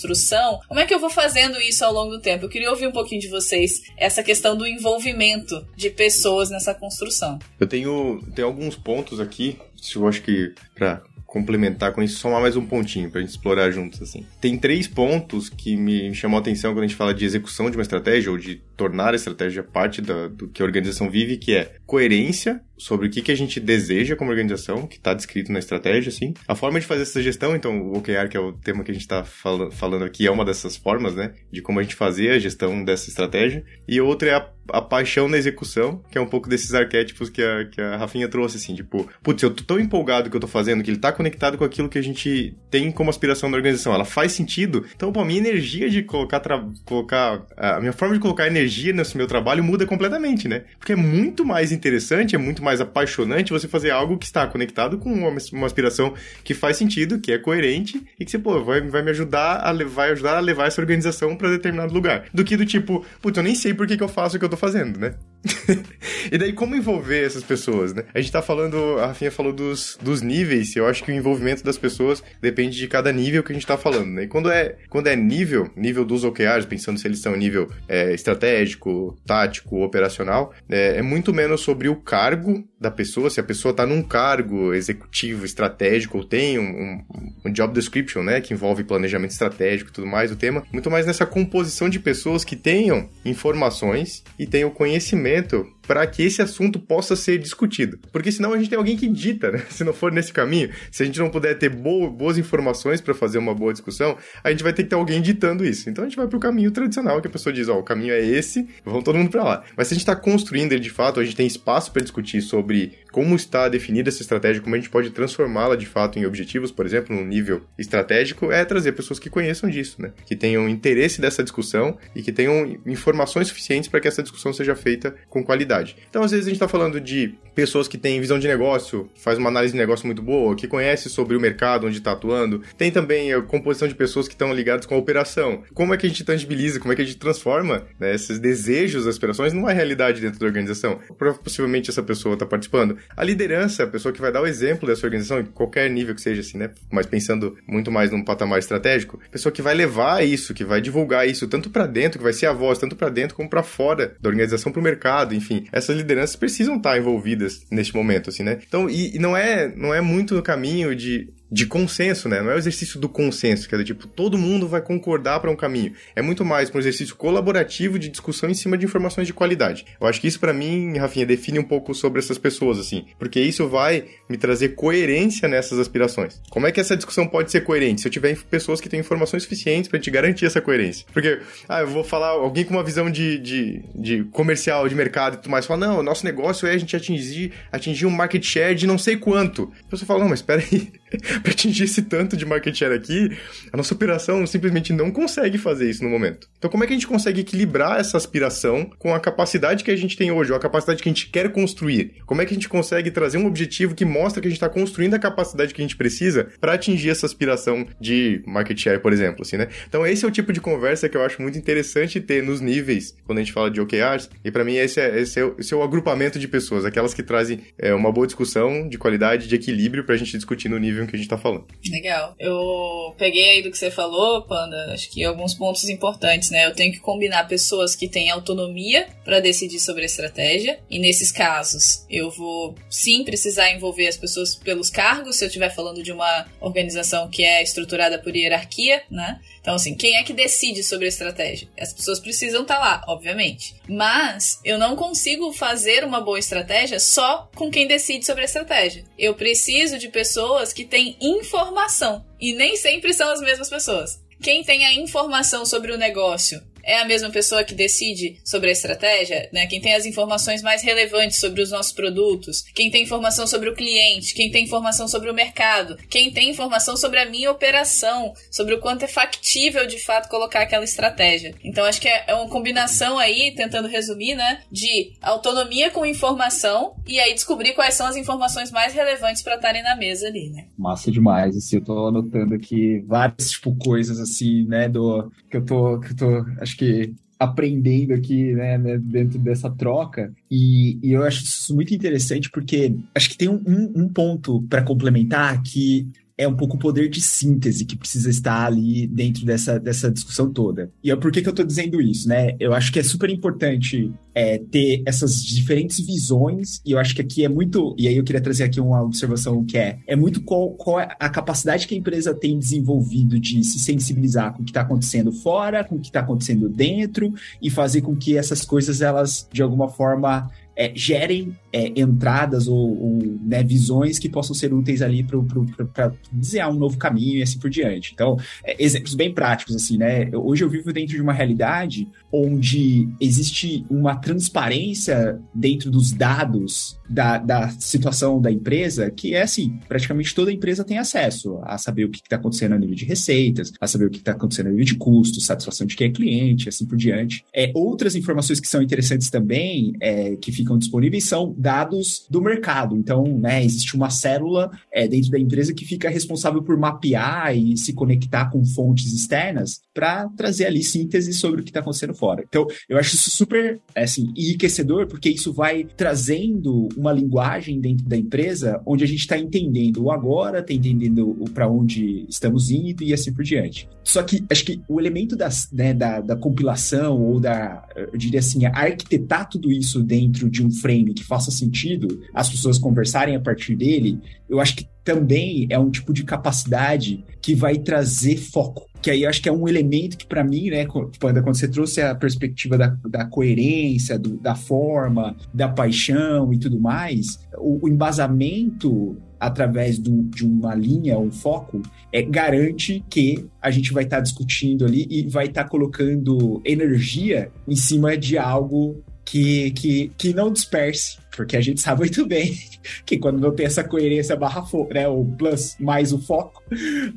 Como é que eu vou fazendo isso ao longo do tempo? Eu queria ouvir um pouquinho de vocês essa questão do envolvimento de pessoas nessa construção. Eu tenho, tenho alguns pontos aqui, eu acho que para complementar com isso, somar mais um pontinho pra gente explorar juntos, assim. Tem três pontos que me chamou a atenção quando a gente fala de execução de uma estratégia ou de tornar a estratégia parte da, do que a organização vive, que é coerência sobre o que, que a gente deseja como organização, que está descrito na estratégia, assim. A forma de fazer essa gestão, então, o OKR, que é o tema que a gente está fal falando aqui, é uma dessas formas, né? De como a gente fazer a gestão dessa estratégia. E outra é a, a paixão na execução, que é um pouco desses arquétipos que a, que a Rafinha trouxe, assim, tipo, putz, eu tô tão empolgado que eu tô fazendo, que ele tá conectado com aquilo que a gente tem como aspiração da organização. Ela faz sentido. Então, pô, a minha energia de colocar, colocar a minha forma de colocar energia nesse meu trabalho muda completamente, né? Porque é muito mais interessante, é muito mais apaixonante você fazer algo que está conectado com uma, uma aspiração que faz sentido, que é coerente e que você, pô, vai, vai me ajudar a, vai ajudar a levar essa organização para determinado lugar. Do que do tipo, putz, eu nem sei por que, que eu faço o que eu tô fazendo, né? e daí, como envolver essas pessoas, né? A gente tá falando, a Rafinha falou dos, dos níveis, eu acho que o envolvimento das pessoas depende de cada nível que a gente tá falando, né? E quando é, quando é nível, nível dos OKRs, pensando se eles são nível é, estratégico, tático, operacional, é, é, muito menos sobre o cargo da pessoa, se a pessoa tá num cargo executivo, estratégico, ou tem um, um, um job description, né? Que envolve planejamento estratégico e tudo mais, o tema, muito mais nessa composição de pessoas que tenham informações e tenham conhecimento momento para que esse assunto possa ser discutido. Porque senão a gente tem alguém que dita, né? Se não for nesse caminho, se a gente não puder ter boas informações para fazer uma boa discussão, a gente vai ter que ter alguém ditando isso. Então a gente vai para o caminho tradicional, que a pessoa diz, ó, oh, o caminho é esse, vão todo mundo para lá. Mas se a gente está construindo ele de fato, a gente tem espaço para discutir sobre como está definida essa estratégia, como a gente pode transformá-la de fato em objetivos, por exemplo, no nível estratégico, é trazer pessoas que conheçam disso, né? Que tenham interesse dessa discussão e que tenham informações suficientes para que essa discussão seja feita com qualidade. Então, às vezes, a gente está falando de pessoas que têm visão de negócio, faz uma análise de negócio muito boa, que conhece sobre o mercado onde está atuando. Tem também a composição de pessoas que estão ligadas com a operação. Como é que a gente tangibiliza, como é que a gente transforma né, esses desejos, aspirações numa realidade dentro da organização? Possivelmente essa pessoa está participando. A liderança, a pessoa que vai dar o exemplo dessa organização, em qualquer nível que seja assim, né? Mas pensando muito mais num patamar estratégico, a pessoa que vai levar isso, que vai divulgar isso tanto para dentro, que vai ser a voz, tanto para dentro como para fora da organização, para o mercado, enfim essas lideranças precisam estar envolvidas neste momento, assim, né? Então, e, e não é não é muito no caminho de de consenso, né? Não é o exercício do consenso, que é do tipo, todo mundo vai concordar para um caminho. É muito mais um exercício colaborativo de discussão em cima de informações de qualidade. Eu acho que isso para mim, Rafinha, define um pouco sobre essas pessoas, assim, porque isso vai me trazer coerência nessas aspirações. Como é que essa discussão pode ser coerente? Se eu tiver pessoas que têm informações suficientes para te garantir essa coerência. Porque, ah, eu vou falar, alguém com uma visão de, de, de comercial, de mercado e tudo mais, fala, não, o nosso negócio é a gente atingir, atingir um market share de não sei quanto. A pessoa fala, não, mas espera aí, para atingir esse tanto de market share aqui, a nossa operação simplesmente não consegue fazer isso no momento. Então, como é que a gente consegue equilibrar essa aspiração com a capacidade que a gente tem hoje, ou a capacidade que a gente quer construir? Como é que a gente consegue trazer um objetivo que mostra que a gente está construindo a capacidade que a gente precisa para atingir essa aspiração de market share, por exemplo, assim, né? Então, esse é o tipo de conversa que eu acho muito interessante ter nos níveis, quando a gente fala de OKRs, e para mim esse é, esse, é, esse é o agrupamento de pessoas, aquelas que trazem é, uma boa discussão de qualidade, de equilíbrio para a gente discutir no nível que a gente está falando. Legal. Eu peguei aí do que você falou, Panda, acho que alguns pontos importantes, né? Eu tenho que combinar pessoas que têm autonomia para decidir sobre a estratégia, e nesses casos eu vou sim precisar envolver as pessoas pelos cargos, se eu estiver falando de uma organização que é estruturada por hierarquia, né? Então, assim, quem é que decide sobre a estratégia? As pessoas precisam estar tá lá, obviamente. Mas eu não consigo fazer uma boa estratégia só com quem decide sobre a estratégia. Eu preciso de pessoas que têm informação. E nem sempre são as mesmas pessoas. Quem tem a informação sobre o negócio é a mesma pessoa que decide sobre a estratégia, né? Quem tem as informações mais relevantes sobre os nossos produtos, quem tem informação sobre o cliente, quem tem informação sobre o mercado, quem tem informação sobre a minha operação, sobre o quanto é factível de fato colocar aquela estratégia. Então acho que é uma combinação aí, tentando resumir, né, de autonomia com informação e aí descobrir quais são as informações mais relevantes para estarem na mesa ali, né? Massa demais, assim, eu tô anotando aqui várias tipo coisas assim, né, do que eu tô que eu tô acho acho que aprendendo aqui, né, né, dentro dessa troca. E, e, eu acho isso muito interessante porque acho que tem um, um ponto para complementar que é um pouco o poder de síntese que precisa estar ali dentro dessa, dessa discussão toda. E é por que, que eu estou dizendo isso, né? Eu acho que é super importante é, ter essas diferentes visões, e eu acho que aqui é muito. E aí eu queria trazer aqui uma observação que é: é muito qual, qual é a capacidade que a empresa tem desenvolvido de se sensibilizar com o que está acontecendo fora, com o que está acontecendo dentro, e fazer com que essas coisas, elas, de alguma forma, é, gerem é, entradas ou, ou né, visões que possam ser úteis ali para desenhar um novo caminho e assim por diante. Então, é, exemplos bem práticos, assim, né? Hoje eu vivo dentro de uma realidade onde existe uma transparência dentro dos dados da, da situação da empresa que é assim, praticamente toda empresa tem acesso a saber o que está acontecendo a nível de receitas, a saber o que está acontecendo a nível de custos, satisfação de quem é cliente, assim por diante. É, outras informações que são interessantes também, é, que ficam disponíveis, são dados do mercado. Então, né, existe uma célula é, dentro da empresa que fica responsável por mapear e se conectar com fontes externas para trazer ali síntese sobre o que está acontecendo fora. Então, eu acho isso super assim, enriquecedor, porque isso vai trazendo uma linguagem dentro da empresa onde a gente está entendendo o agora, está entendendo para onde estamos indo e assim por diante. Só que acho que o elemento das, né, da, da compilação ou da, eu diria assim, arquitetar tudo isso dentro de um frame que faça sentido, as pessoas conversarem a partir dele, eu acho que também é um tipo de capacidade que vai trazer foco. Que aí eu acho que é um elemento que, para mim, né, quando você trouxe a perspectiva da, da coerência, do, da forma, da paixão e tudo mais, o, o embasamento através do, de uma linha, um foco, é, garante que a gente vai estar tá discutindo ali e vai estar tá colocando energia em cima de algo que, que, que não disperse, porque a gente sabe muito bem que quando não tem essa coerência barra foco, né, o plus mais o foco,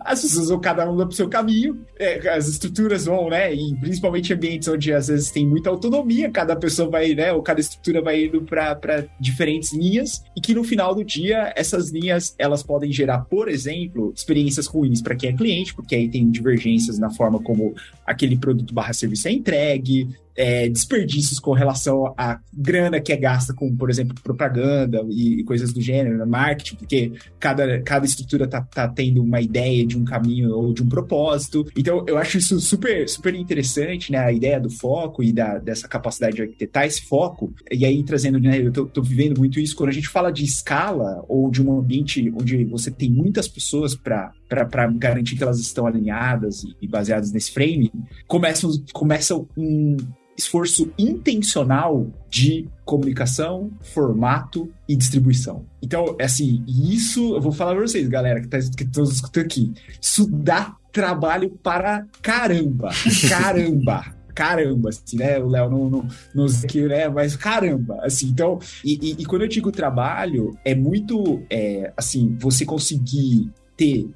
as pessoas vão cada um o seu caminho, é, as estruturas vão, né, e principalmente ambientes onde às vezes tem muita autonomia, cada pessoa vai, né, ou cada estrutura vai indo para diferentes linhas, e que no final do dia, essas linhas, elas podem gerar, por exemplo, experiências ruins para quem é cliente, porque aí tem divergências na forma como aquele produto barra serviço é entregue, é, desperdícios com relação à grana que é gasta com, por exemplo, propaganda e, e coisas do gênero, né, marketing, porque cada, cada estrutura tá, tá tendo uma ideia de um caminho ou de um propósito. Então, eu acho isso super, super interessante, né? A ideia do foco e da, dessa capacidade de arquitetar esse foco. E aí, trazendo, né? Eu tô, tô vivendo muito isso quando a gente fala de escala ou de um ambiente onde você tem muitas pessoas para para garantir que elas estão alinhadas e, e baseadas nesse frame, começa, começa um, esforço intencional de comunicação, formato e distribuição. Então, é assim, isso eu vou falar pra vocês, galera, que tá, estão escutando aqui. Isso dá trabalho para caramba. Caramba. caramba, assim, né? O Léo não, não, não sei aqui, né? Mas caramba, assim, então, e, e, e, quando eu digo trabalho, é muito, é, assim, você conseguir ter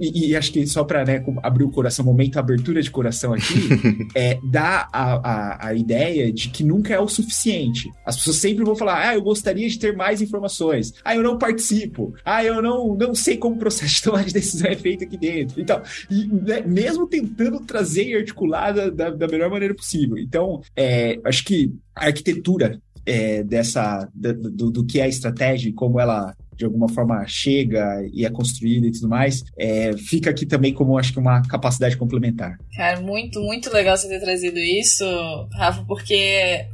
e, e, acho que só para né, abrir o coração, momento abertura de coração aqui, é, dá a, a, a, ideia de que nunca é o suficiente. As pessoas sempre vão falar: ah, eu gostaria de ter mais informações. Ah, eu não participo. Ah, eu não, não sei como o processo de tomar de decisão é feito aqui dentro. Então, e, né, mesmo tentando trazer e articular da, da, melhor maneira possível. Então, é, acho que a arquitetura é, dessa do, do, que é a estratégia e como ela de alguma forma chega e é construída e tudo mais, é, fica aqui também como acho que uma capacidade complementar. Cara, muito, muito legal você ter trazido isso, Rafa, porque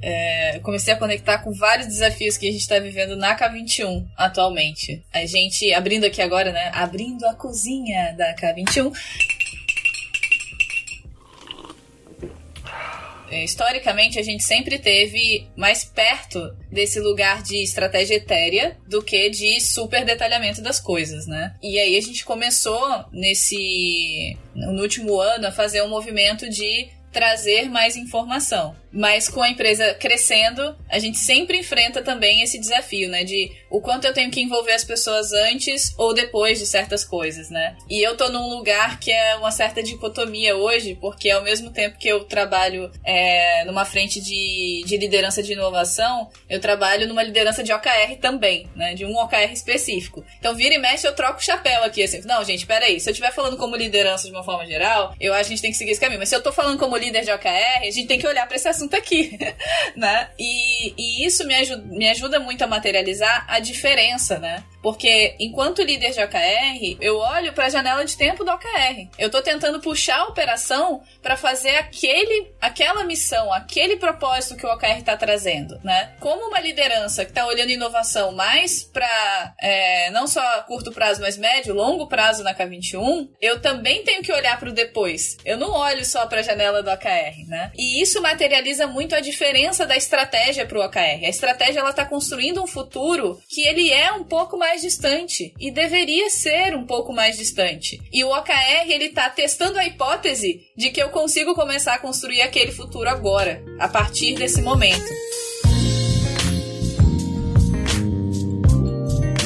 é, eu comecei a conectar com vários desafios que a gente está vivendo na K21 atualmente. A gente, abrindo aqui agora, né? Abrindo a cozinha da K21 historicamente, a gente sempre teve mais perto desse lugar de estratégia etérea do que de super detalhamento das coisas, né? E aí a gente começou nesse no último ano a fazer um movimento de trazer mais informação. Mas com a empresa crescendo, a gente sempre enfrenta também esse desafio, né? De o quanto eu tenho que envolver as pessoas antes ou depois de certas coisas, né? E eu tô num lugar que é uma certa dicotomia hoje, porque ao mesmo tempo que eu trabalho é, numa frente de, de liderança de inovação, eu trabalho numa liderança de OKR também, né? De um OKR específico. Então, vira e mexe, eu troco o chapéu aqui, assim. Não, gente, peraí. Se eu estiver falando como liderança de uma forma geral, eu acho que a gente tem que seguir esse caminho. Mas se eu tô falando como líder de OKR, a gente tem que olhar para esse assunto aqui, né? E, e isso me ajuda, me ajuda muito a materializar a diferença, né? Porque enquanto líder de OKR, eu olho para a janela de tempo do OKR. Eu estou tentando puxar a operação para fazer aquele, aquela missão, aquele propósito que o OKR está trazendo, né? Como uma liderança que está olhando inovação mais para é, não só curto prazo, mas médio, longo prazo na K21, eu também tenho que olhar para o depois. Eu não olho só para a janela do OKR, né? E isso materializa muito a diferença da estratégia para o OKR. A estratégia ela está construindo um futuro que ele é um pouco mais mais distante e deveria ser um pouco mais distante. E o OKR ele tá testando a hipótese de que eu consigo começar a construir aquele futuro agora, a partir desse momento.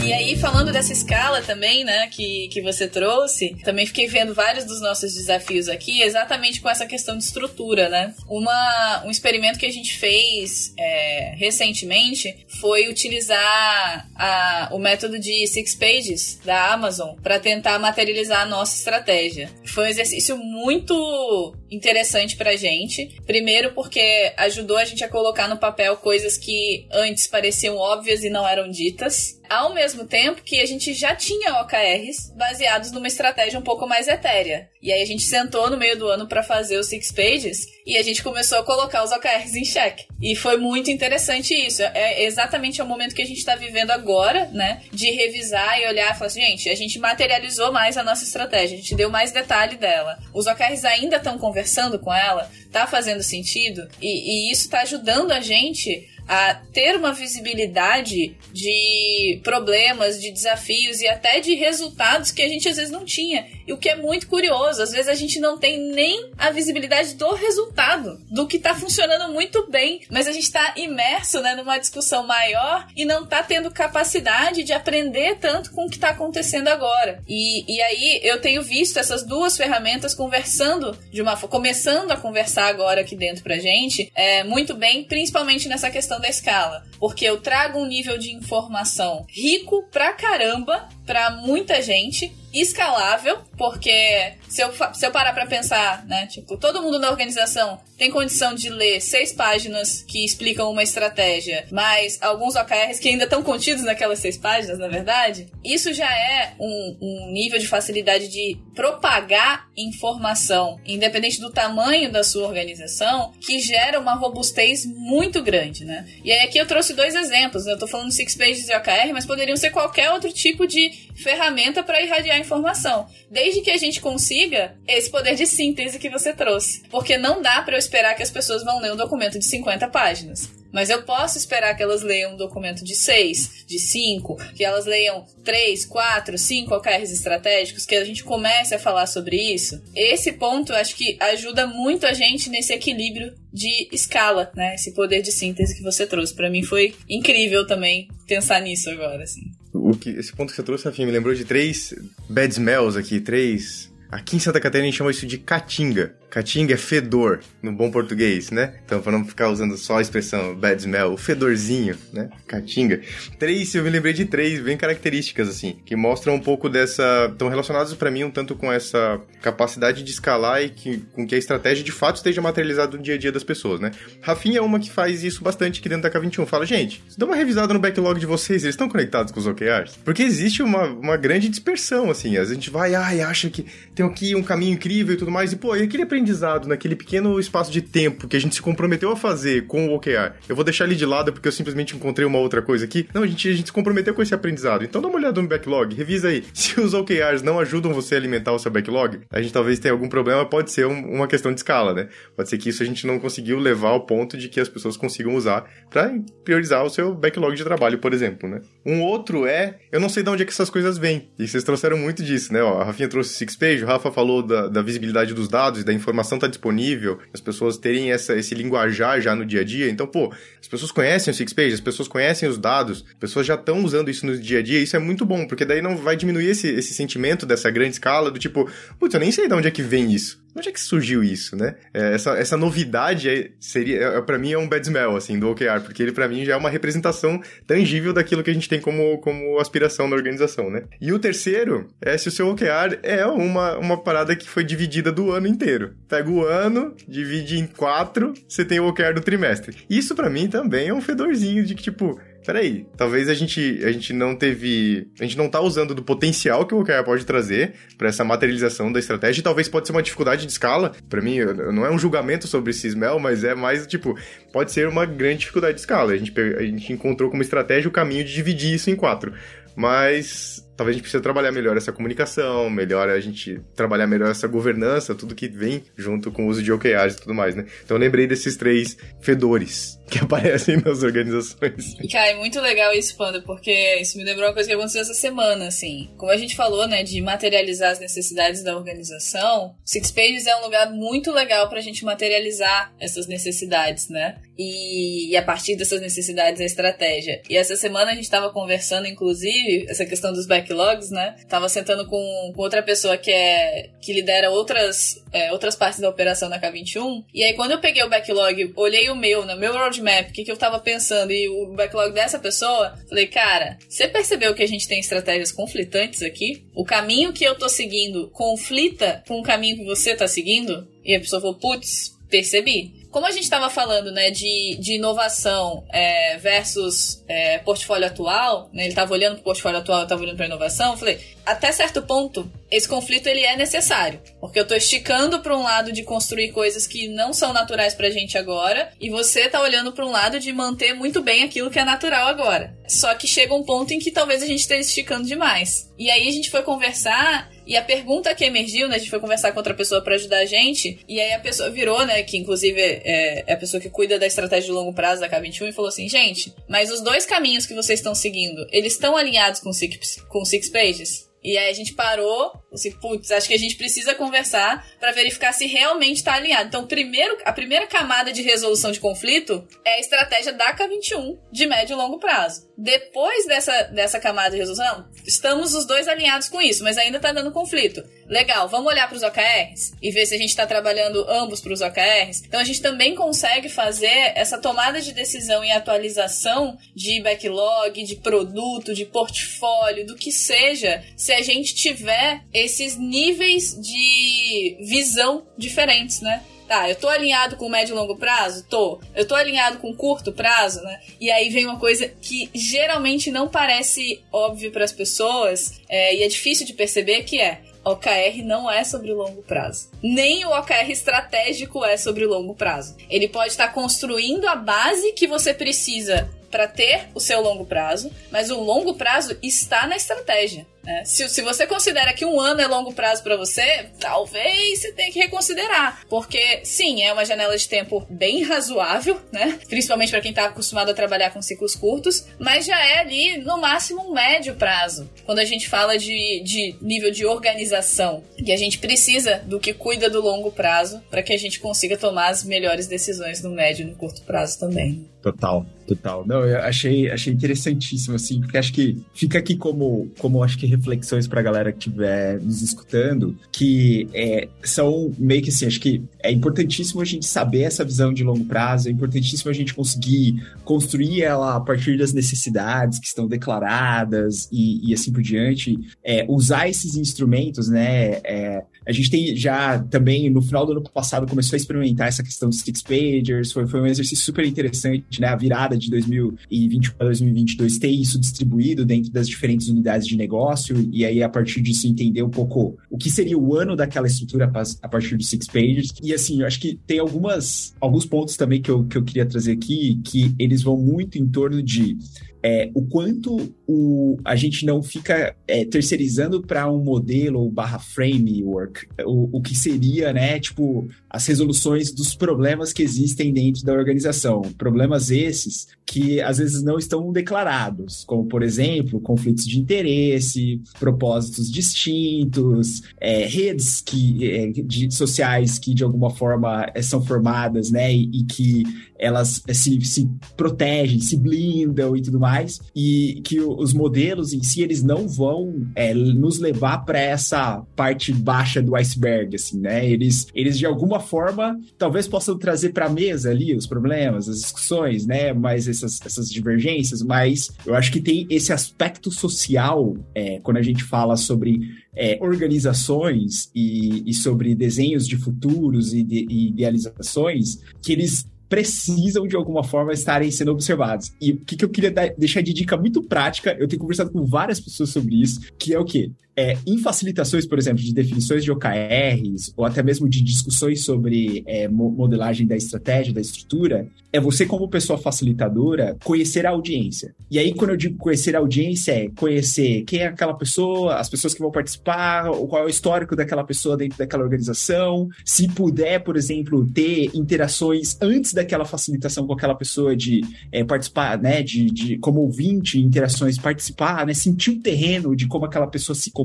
E aí, falando dessa escala também, né, que, que você trouxe, também fiquei vendo vários dos nossos desafios aqui, exatamente com essa questão de estrutura, né? Uma, um experimento que a gente fez é, recentemente foi utilizar a, o método de Six Pages da Amazon para tentar materializar a nossa estratégia. Foi um exercício muito interessante pra gente. Primeiro, porque ajudou a gente a colocar no papel coisas que antes pareciam óbvias e não eram ditas ao mesmo tempo que a gente já tinha OKRs baseados numa estratégia um pouco mais etérea. E aí a gente sentou no meio do ano para fazer os Six Pages e a gente começou a colocar os OKRs em xeque. E foi muito interessante isso. É exatamente o momento que a gente está vivendo agora, né? De revisar e olhar e falar assim, gente, a gente materializou mais a nossa estratégia, a gente deu mais detalhe dela. Os OKRs ainda estão conversando com ela, tá fazendo sentido, e, e isso está ajudando a gente a ter uma visibilidade de problemas, de desafios e até de resultados que a gente às vezes não tinha. E o que é muito curioso, às vezes a gente não tem nem a visibilidade do resultado, do que está funcionando muito bem, mas a gente está imerso né, numa discussão maior e não está tendo capacidade de aprender tanto com o que está acontecendo agora. E, e aí eu tenho visto essas duas ferramentas conversando de uma começando a conversar agora aqui dentro pra gente, é, muito bem, principalmente nessa questão da escala. Porque eu trago um nível de informação rico pra caramba para muita gente escalável, porque se eu, se eu parar pra pensar, né, tipo, todo mundo na organização tem condição de ler seis páginas que explicam uma estratégia, mas alguns OKRs que ainda estão contidos naquelas seis páginas, na verdade, isso já é um, um nível de facilidade de propagar informação, independente do tamanho da sua organização, que gera uma robustez muito grande, né? E aí aqui eu trouxe dois exemplos, né? eu tô falando Six Pages e OKR, mas poderiam ser qualquer outro tipo de ferramenta para irradiar informação, desde que a gente consiga esse poder de síntese que você trouxe. Porque não dá para eu esperar que as pessoas vão ler um documento de 50 páginas. Mas eu posso esperar que elas leiam um documento de 6, de 5, que elas leiam 3, 4, 5 OKRs estratégicos, que a gente comece a falar sobre isso. Esse ponto acho que ajuda muito a gente nesse equilíbrio de escala, né? Esse poder de síntese que você trouxe. para mim foi incrível também pensar nisso agora, assim. O que, esse ponto que você trouxe, Rafinha, me lembrou de três bad smells aqui, três. Aqui em Santa Catarina a gente chama isso de caatinga. Caatinga é fedor, no bom português, né? Então, para não ficar usando só a expressão bad smell, o fedorzinho, né? Caatinga. Três, eu me lembrei de três bem características, assim, que mostram um pouco dessa. estão relacionados para mim um tanto com essa capacidade de escalar e que, com que a estratégia de fato esteja materializada no dia a dia das pessoas, né? Rafinha é uma que faz isso bastante aqui dentro da K21. Fala, gente, dá uma revisada no backlog de vocês, eles estão conectados com os OKRs? Porque existe uma, uma grande dispersão, assim. A gente vai, ai, acha que tem aqui um caminho incrível e tudo mais, e pô, e aquele aprendizado aprendizado naquele pequeno espaço de tempo que a gente se comprometeu a fazer com o OKR, eu vou deixar ele de lado porque eu simplesmente encontrei uma outra coisa aqui. Não, a gente, a gente se comprometeu com esse aprendizado. Então dá uma olhada no backlog, revisa aí. Se os OKRs não ajudam você a alimentar o seu backlog, a gente talvez tenha algum problema, pode ser um, uma questão de escala, né? Pode ser que isso a gente não conseguiu levar ao ponto de que as pessoas consigam usar para priorizar o seu backlog de trabalho, por exemplo, né? Um outro é, eu não sei de onde é que essas coisas vêm. E vocês trouxeram muito disso, né? Ó, a Rafinha trouxe Six Page, o Rafa falou da, da visibilidade dos dados e da informação informação está disponível, as pessoas terem essa, esse linguajar já no dia a dia. Então, pô, as pessoas conhecem o SixPage, as pessoas conhecem os dados, as pessoas já estão usando isso no dia a dia, isso é muito bom, porque daí não vai diminuir esse, esse sentimento dessa grande escala do tipo, putz, eu nem sei de onde é que vem isso. Onde é que surgiu isso, né? É, essa, essa novidade é, seria, é, para mim, é um bad smell, assim, do OKR, porque ele para mim já é uma representação tangível daquilo que a gente tem como, como aspiração na organização, né? E o terceiro é se o seu OKR é uma, uma parada que foi dividida do ano inteiro. Pega o ano, divide em quatro, você tem o OKR do trimestre. Isso para mim também é um fedorzinho de que, tipo, peraí, talvez a gente, a gente não teve. A gente não tá usando do potencial que o OKR pode trazer para essa materialização da estratégia. E talvez pode ser uma dificuldade de escala. para mim, não é um julgamento sobre esse smell, mas é mais tipo, pode ser uma grande dificuldade de escala. A gente, a gente encontrou como estratégia o caminho de dividir isso em quatro. Mas talvez a gente precise trabalhar melhor essa comunicação, melhor a gente trabalhar melhor essa governança, tudo que vem junto com o uso de OKRs e tudo mais, né? Então eu lembrei desses três fedores que aparecem nas organizações. Cara, é muito legal isso, Panda, porque isso me lembrou uma coisa que aconteceu essa semana, assim. Como a gente falou, né, de materializar as necessidades da organização, Six Pages é um lugar muito legal pra gente materializar essas necessidades, né? E, e a partir dessas necessidades a estratégia. E essa semana a gente tava conversando, inclusive, essa questão dos backlogs, né? Tava sentando com, com outra pessoa que é que lidera outras, é, outras partes da operação na K21. E aí, quando eu peguei o backlog, olhei o meu, no meu roadmap, o que, que eu tava pensando, e o backlog dessa pessoa, falei, cara, você percebeu que a gente tem estratégias conflitantes aqui? O caminho que eu tô seguindo conflita com o caminho que você tá seguindo? E a pessoa falou, putz, percebi como a gente estava falando, né, de, de inovação é, versus é, portfólio atual, né, ele estava olhando para o portfólio atual, estava olhando para inovação, eu falei, até certo ponto, esse conflito ele é necessário, porque eu estou esticando para um lado de construir coisas que não são naturais para a gente agora, e você está olhando para um lado de manter muito bem aquilo que é natural agora. Só que chega um ponto em que talvez a gente esteja esticando demais. E aí a gente foi conversar e a pergunta que emergiu, né? A gente foi conversar com outra pessoa para ajudar a gente. E aí a pessoa virou, né? Que inclusive é, é, a pessoa que cuida da estratégia de longo prazo da K21 e falou assim: gente, mas os dois caminhos que vocês estão seguindo, eles estão alinhados com Six, com six Pages? E aí a gente parou, assim, putz, acho que a gente precisa conversar para verificar se realmente está alinhado. Então, primeiro, a primeira camada de resolução de conflito é a estratégia da K21 de médio e longo prazo. Depois dessa, dessa camada de resolução, estamos os dois alinhados com isso, mas ainda está dando conflito. Legal, vamos olhar para os OKRs e ver se a gente está trabalhando ambos para os OKRs. Então a gente também consegue fazer essa tomada de decisão e atualização de backlog, de produto, de portfólio, do que seja, se a gente tiver esses níveis de visão diferentes, né? Tá, eu tô alinhado com médio e longo prazo? Tô. Eu tô alinhado com curto prazo, né? E aí vem uma coisa que geralmente não parece óbvio para as pessoas é, e é difícil de perceber que é OKR não é sobre longo prazo. Nem o OKR estratégico é sobre longo prazo. Ele pode estar construindo a base que você precisa para ter o seu longo prazo, mas o longo prazo está na estratégia. Né? Se, se você considera que um ano é longo prazo para você, talvez você tenha que reconsiderar. Porque, sim, é uma janela de tempo bem razoável, né? Principalmente para quem está acostumado a trabalhar com ciclos curtos, mas já é ali, no máximo, um médio prazo. Quando a gente fala de, de nível de organização. E a gente precisa do que cuida do longo prazo para que a gente consiga tomar as melhores decisões no médio e no curto prazo também. Total, total. Não, eu achei, achei interessantíssimo, assim, porque acho que fica aqui como, como acho que reflexões para a galera que estiver nos escutando, que é, são meio que assim, acho que é importantíssimo a gente saber essa visão de longo prazo, é importantíssimo a gente conseguir construir ela a partir das necessidades que estão declaradas e, e assim por diante, é, usar esses instrumentos, né? É, a gente tem já também, no final do ano passado, começou a experimentar essa questão dos six pagers, foi, foi um exercício super interessante, né? A virada de 2020 para 2022 ter isso distribuído dentro das diferentes unidades de negócio e aí a partir disso entender um pouco o que seria o ano daquela estrutura a partir dos six pages. E assim, eu acho que tem algumas alguns pontos também que eu, que eu queria trazer aqui que eles vão muito em torno de é, o quanto o, a gente não fica é, terceirizando para um modelo barra framework, o, o que seria, né, tipo, as resoluções dos problemas que existem dentro da organização. Problemas esses que às vezes não estão declarados, como, por exemplo, conflitos de interesse, propósitos distintos, é, redes que, é, de, sociais que de alguma forma é, são formadas, né, e, e que elas é, se, se protegem, se blindam e tudo mais, e que os modelos em si, eles não vão é, nos levar para essa parte baixa do iceberg, assim, né? Eles, eles de alguma forma, talvez possam trazer para a mesa ali os problemas, as discussões, né? Mas essas, essas divergências, mas eu acho que tem esse aspecto social, é, quando a gente fala sobre é, organizações e, e, sobre desenhos de futuros e, de, e idealizações, que eles precisam de alguma forma estarem sendo observados. E o que, que eu queria dar, deixar de dica muito prática, eu tenho conversado com várias pessoas sobre isso, que é o quê? É, em facilitações, por exemplo, de definições de OKRs, ou até mesmo de discussões sobre é, modelagem da estratégia, da estrutura, é você, como pessoa facilitadora, conhecer a audiência. E aí, quando eu digo conhecer a audiência, é conhecer quem é aquela pessoa, as pessoas que vão participar, qual é o histórico daquela pessoa dentro daquela organização. Se puder, por exemplo, ter interações antes daquela facilitação com aquela pessoa de é, participar, né, de, de como ouvinte, interações, participar, né, sentir o terreno de como aquela pessoa se comporta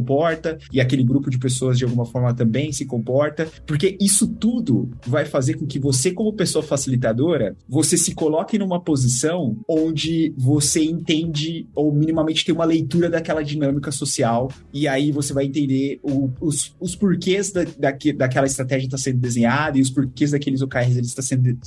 e aquele grupo de pessoas de alguma forma também se comporta, porque isso tudo vai fazer com que você, como pessoa facilitadora, você se coloque numa posição onde você entende ou minimamente tem uma leitura daquela dinâmica social e aí você vai entender o, os, os porquês da, daquela estratégia estar tá sendo desenhada e os porquês daqueles OKRs eles estar sendo,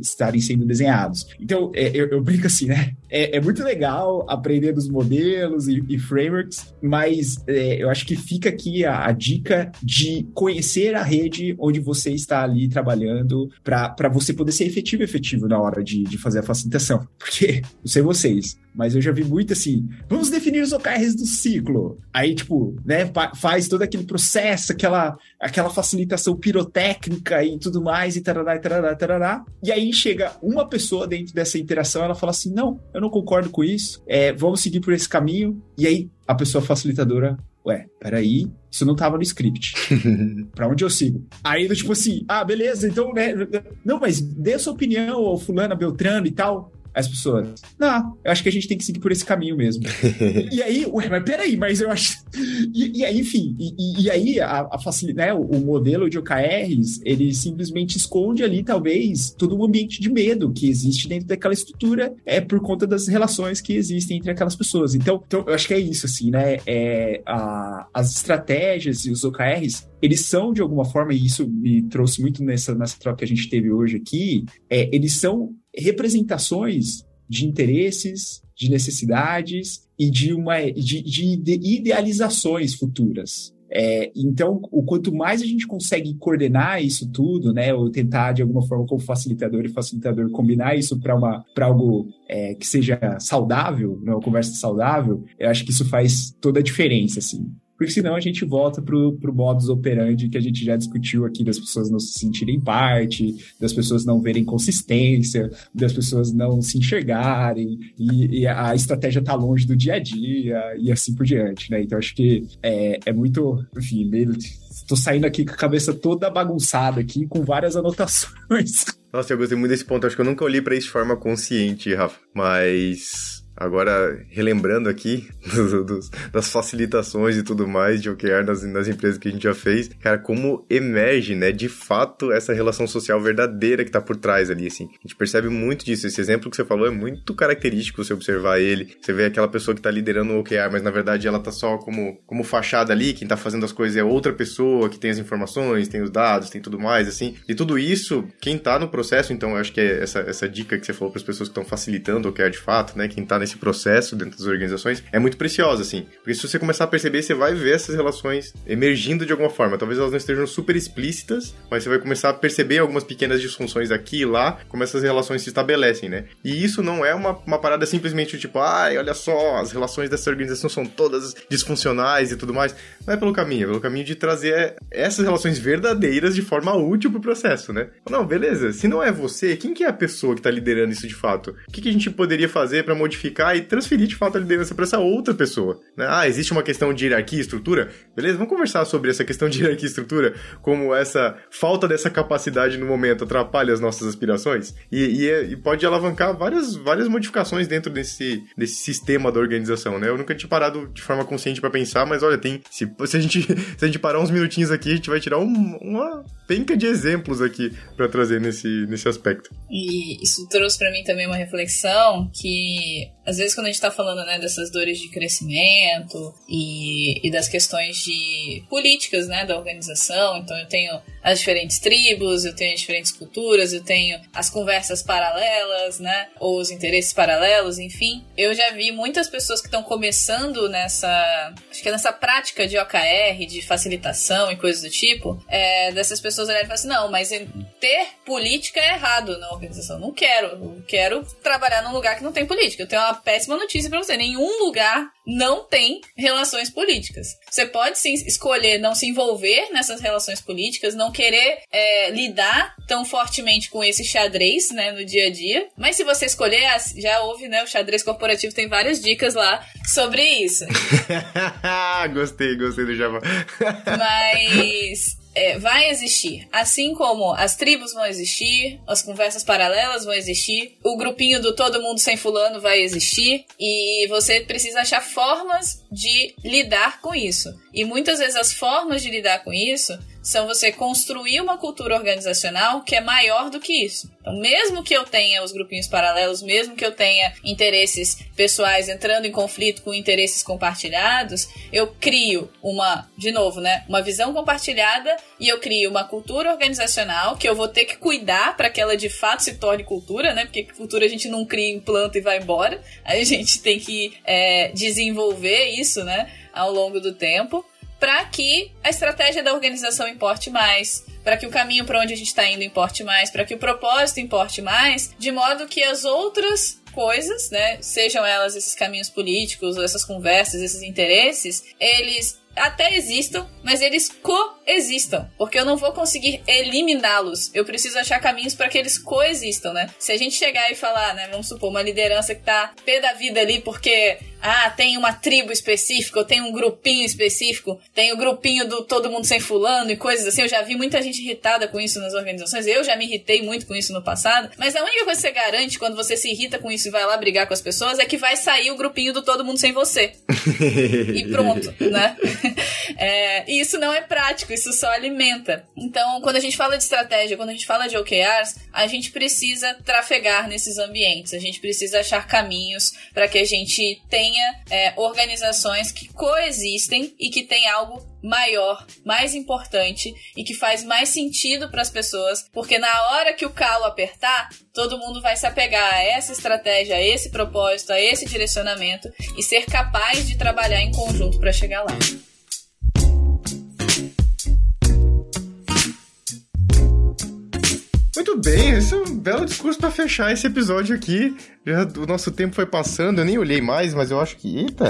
estarem sendo desenhados. Então, é, eu, eu, brinco assim, né? É, é, muito legal aprender dos modelos e, e frameworks, mas é, eu acho que fica aqui a, a, dica de conhecer a rede onde você está ali trabalhando para você poder ser efetivo efetivo na hora de, de fazer a facilitação. Porque, não sei vocês, mas eu já vi muito assim, vamos definir os OKRs do ciclo. Aí, tipo, né, faz todo aquele processo, aquela, aquela facilitação pirotécnica e tudo mais, e tarará, e tarará, tarará. E aí chega uma pessoa dentro dessa interação, ela fala assim, não, eu não concordo com isso, é, vamos seguir por esse caminho. E aí a pessoa facilitadora ué, peraí, isso não tava no script. pra onde eu sigo? Aí, tipo assim, ah, beleza, então, né? Não, mas dê sua opinião, ou fulana, Beltrano e tal as pessoas, não, eu acho que a gente tem que seguir por esse caminho mesmo. e aí, ué, mas peraí, mas eu acho. E, e aí, enfim, e, e, aí a, a facilidade, né, o, o, modelo de OKRs, ele simplesmente esconde ali, talvez, todo o ambiente de medo que existe dentro daquela estrutura, é por conta das relações que existem entre aquelas pessoas. Então, então eu acho que é isso, assim, né? É, a, as estratégias e os OKRs, eles são, de alguma forma, e isso me trouxe muito nessa, nessa troca que a gente teve hoje aqui, é, eles são representações de interesses, de necessidades e de, uma, de, de idealizações futuras. É, então, o quanto mais a gente consegue coordenar isso tudo, né, ou tentar de alguma forma como facilitador e facilitador combinar isso para uma para algo é, que seja saudável, né, uma conversa saudável, eu acho que isso faz toda a diferença, assim porque senão a gente volta pro, pro modus operandi que a gente já discutiu aqui, das pessoas não se sentirem parte, das pessoas não verem consistência, das pessoas não se enxergarem, e, e a estratégia tá longe do dia a dia, e assim por diante, né? Então acho que é, é muito, enfim, tô saindo aqui com a cabeça toda bagunçada aqui, com várias anotações. Nossa, eu gostei muito desse ponto, acho que eu nunca olhei para isso de forma consciente, Rafa, mas Agora, relembrando aqui dos, dos, das facilitações e tudo mais de OKR nas, nas empresas que a gente já fez, cara, como emerge, né, de fato, essa relação social verdadeira que tá por trás ali, assim. A gente percebe muito disso. Esse exemplo que você falou é muito característico você observar ele. Você vê aquela pessoa que tá liderando o OKR, mas na verdade ela tá só como, como fachada ali, quem tá fazendo as coisas é outra pessoa que tem as informações, tem os dados, tem tudo mais, assim. E tudo isso, quem tá no processo, então eu acho que é essa, essa dica que você falou para as pessoas que estão facilitando o OKR de fato, né, quem tá nesse processo dentro das organizações é muito preciosa, assim. Porque se você começar a perceber, você vai ver essas relações emergindo de alguma forma. Talvez elas não estejam super explícitas, mas você vai começar a perceber algumas pequenas disfunções aqui e lá, como essas relações se estabelecem, né? E isso não é uma, uma parada simplesmente tipo, ai, olha só, as relações dessa organização são todas disfuncionais e tudo mais. Não é pelo caminho, é pelo caminho de trazer essas relações verdadeiras de forma útil pro processo, né? Não, beleza, se não é você, quem que é a pessoa que tá liderando isso de fato? O que, que a gente poderia fazer para modificar e transferir de fato a liderança para essa outra pessoa. Né? Ah, existe uma questão de hierarquia e estrutura? Beleza, vamos conversar sobre essa questão de hierarquia e estrutura, como essa falta dessa capacidade no momento atrapalha as nossas aspirações e, e, é, e pode alavancar várias, várias modificações dentro desse, desse sistema da organização, né? Eu nunca tinha parado de forma consciente para pensar, mas olha, tem se, se, a gente, se a gente parar uns minutinhos aqui, a gente vai tirar um, uma penca de exemplos aqui para trazer nesse, nesse aspecto. E isso trouxe para mim também uma reflexão que às vezes quando a gente tá falando, né, dessas dores de crescimento e, e das questões de políticas, né, da organização, então eu tenho as diferentes tribos, eu tenho as diferentes culturas, eu tenho as conversas paralelas, né, ou os interesses paralelos, enfim. Eu já vi muitas pessoas que estão começando nessa, acho que é nessa prática de OKR, de facilitação e coisas do tipo, é, dessas pessoas olharem e falar assim, não, mas ter política é errado na organização, não quero, eu quero trabalhar num lugar que não tem política. Eu tenho uma péssima notícia para você. Nenhum lugar não tem relações políticas. Você pode sim escolher não se envolver nessas relações políticas, não querer é, lidar tão fortemente com esse xadrez, né, no dia a dia. Mas se você escolher, já houve, né, o xadrez corporativo tem várias dicas lá sobre isso. gostei, gostei do Java. Mas é, vai existir. Assim como as tribos vão existir, as conversas paralelas vão existir, o grupinho do todo mundo sem fulano vai existir, e você precisa achar formas de lidar com isso. E muitas vezes as formas de lidar com isso são você construir uma cultura organizacional que é maior do que isso. Então, mesmo que eu tenha os grupinhos paralelos, mesmo que eu tenha interesses pessoais entrando em conflito com interesses compartilhados, eu crio uma, de novo, né, uma visão compartilhada e eu crio uma cultura organizacional que eu vou ter que cuidar para que ela de fato se torne cultura, né? Porque cultura a gente não cria, implanta e vai embora. A gente tem que é, desenvolver isso, né, ao longo do tempo para que a estratégia da organização importe mais, para que o caminho para onde a gente está indo importe mais, para que o propósito importe mais, de modo que as outras coisas, né, sejam elas esses caminhos políticos, essas conversas, esses interesses, eles até existam, mas eles coexistam, porque eu não vou conseguir eliminá-los. Eu preciso achar caminhos para que eles coexistam, né? Se a gente chegar e falar, né, vamos supor, uma liderança que tá pé da vida ali porque ah, tem uma tribo específica, ou tem um grupinho específico, tem o grupinho do todo mundo sem fulano e coisas assim. Eu já vi muita gente irritada com isso nas organizações. Eu já me irritei muito com isso no passado. Mas a única coisa que você garante quando você se irrita com isso e vai lá brigar com as pessoas é que vai sair o grupinho do todo mundo sem você. e pronto, né? É, e isso não é prático, isso só alimenta. Então, quando a gente fala de estratégia, quando a gente fala de OKRs, a gente precisa trafegar nesses ambientes, a gente precisa achar caminhos para que a gente tenha é, organizações que coexistem e que tem algo maior, mais importante e que faz mais sentido para as pessoas, porque na hora que o calo apertar, todo mundo vai se apegar a essa estratégia, a esse propósito, a esse direcionamento e ser capaz de trabalhar em conjunto para chegar lá. Muito bem, esse é um belo discurso para fechar esse episódio aqui. Já, o nosso tempo foi passando, eu nem olhei mais, mas eu acho que. Eita,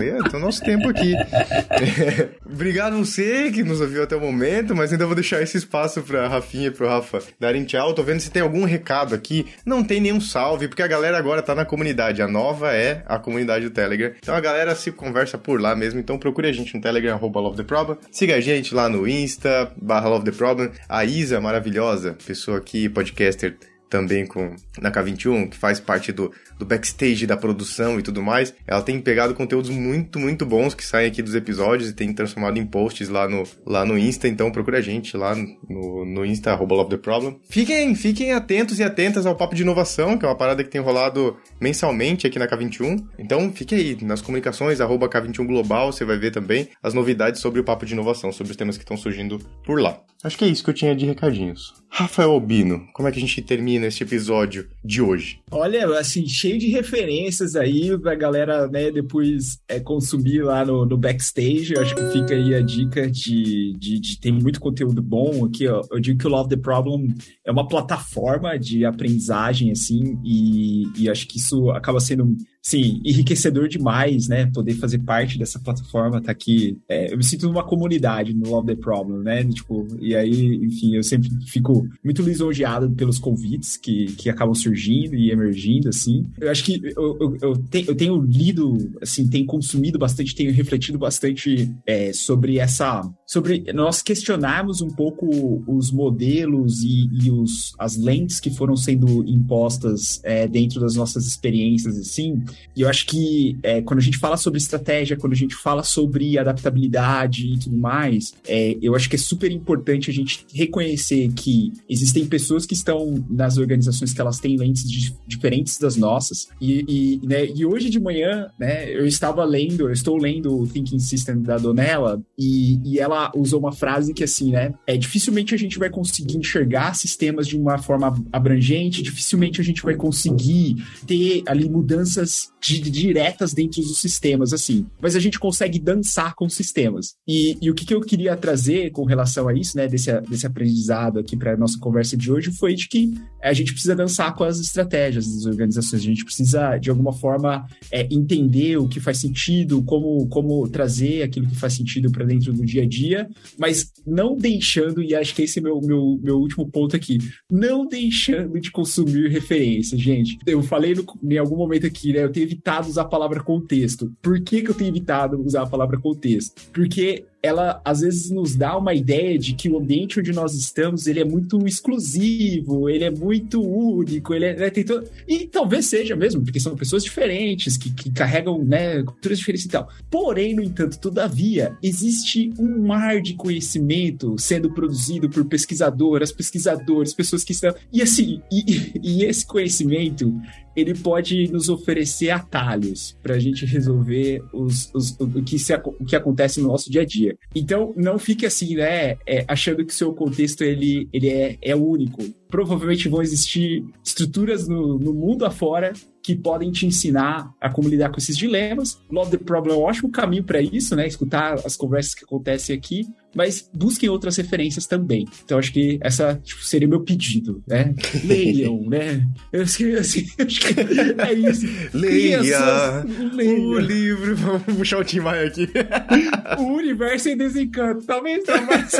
é, o nosso tempo aqui. É, obrigado a você que nos ouviu até o momento, mas ainda vou deixar esse espaço pra Rafinha e pro Rafa darem tchau. Tô vendo se tem algum recado aqui. Não tem nenhum salve, porque a galera agora tá na comunidade. A nova é a comunidade do Telegram. Então a galera se conversa por lá mesmo. Então procure a gente no Telegram, arroba Love the Problem. Siga a gente lá no Insta, barra Love the Problem. A Isa, maravilhosa, pessoa aqui, podcaster também com na K21, que faz parte do, do backstage da produção e tudo mais. Ela tem pegado conteúdos muito, muito bons que saem aqui dos episódios e tem transformado em posts lá no, lá no Insta. Então procura a gente lá no, no Insta, arroba Love the Problem. Fiquem, fiquem atentos e atentas ao Papo de Inovação, que é uma parada que tem rolado mensalmente aqui na K21. Então fique aí nas comunicações, arroba K21 Global, você vai ver também as novidades sobre o Papo de Inovação, sobre os temas que estão surgindo por lá. Acho que é isso que eu tinha de recadinhos. Rafael Albino, como é que a gente termina este episódio de hoje? Olha, assim, cheio de referências aí pra galera, né, depois é, consumir lá no, no backstage. Eu acho que fica aí a dica de, de, de ter muito conteúdo bom aqui, ó. Eu digo que o Love the Problem é uma plataforma de aprendizagem, assim, e, e acho que isso acaba sendo sim, enriquecedor demais, né? Poder fazer parte dessa plataforma, tá aqui. É, eu me sinto numa comunidade no Love the Problem, né? Tipo, e aí, enfim, eu sempre fico muito lisonjeado pelos convites que, que acabam surgindo e emergindo, assim. Eu acho que eu, eu, eu, te, eu tenho lido, assim, tenho consumido bastante, tenho refletido bastante é, sobre essa. sobre nós questionarmos um pouco os modelos e, e os, as lentes que foram sendo impostas é, dentro das nossas experiências, assim, e eu acho que é, quando a gente fala sobre estratégia, quando a gente fala sobre adaptabilidade e tudo mais, é, eu acho que é super importante a gente reconhecer que existem pessoas que estão nas organizações que elas têm lentes diferentes das nossas. E, e, né, e hoje de manhã, né, eu estava lendo, eu estou lendo o Thinking System da Donella e, e ela usou uma frase que assim, né, é dificilmente a gente vai conseguir enxergar sistemas de uma forma abrangente, dificilmente a gente vai conseguir ter ali mudanças de, diretas dentro dos sistemas, assim. Mas a gente consegue dançar com sistemas. E, e o que, que eu queria trazer com relação a isso, né, desse, desse aprendizado aqui para nossa conversa de hoje foi de que a gente precisa dançar com as estratégias das organizações, a gente precisa, de alguma forma, é, entender o que faz sentido, como, como trazer aquilo que faz sentido para dentro do dia a dia, mas não deixando, e acho que esse é meu, meu, meu último ponto aqui, não deixando de consumir referências, gente. Eu falei no, em algum momento aqui, né? Tenho evitado usar a palavra contexto. Por que, que eu tenho evitado usar a palavra contexto? Porque ela às vezes nos dá uma ideia de que o ambiente onde nós estamos ele é muito exclusivo, ele é muito único, ele é, né, tem todo... e talvez seja mesmo, porque são pessoas diferentes que, que carregam né, culturas diferentes e tal. Porém, no entanto, todavia, existe um mar de conhecimento sendo produzido por pesquisadoras, pesquisadores, pessoas que estão e assim e, e esse conhecimento ele pode nos oferecer atalhos para a gente resolver os, os, o, que se, o que acontece no nosso dia a dia. Então, não fique assim, né, é, achando que o seu contexto ele, ele é, é único. Provavelmente vão existir estruturas no, no mundo afora que podem te ensinar a como lidar com esses dilemas. Love the Problem é um ótimo caminho para isso, né? Escutar as conversas que acontecem aqui, mas busquem outras referências também. Então acho que essa tipo, seria meu pedido, né? Leiam, né? Eu escrevi assim, acho que é isso. Leia, leia. o livro, vamos puxar o Tim Maia aqui. o universo em desencanto, talvez seja mais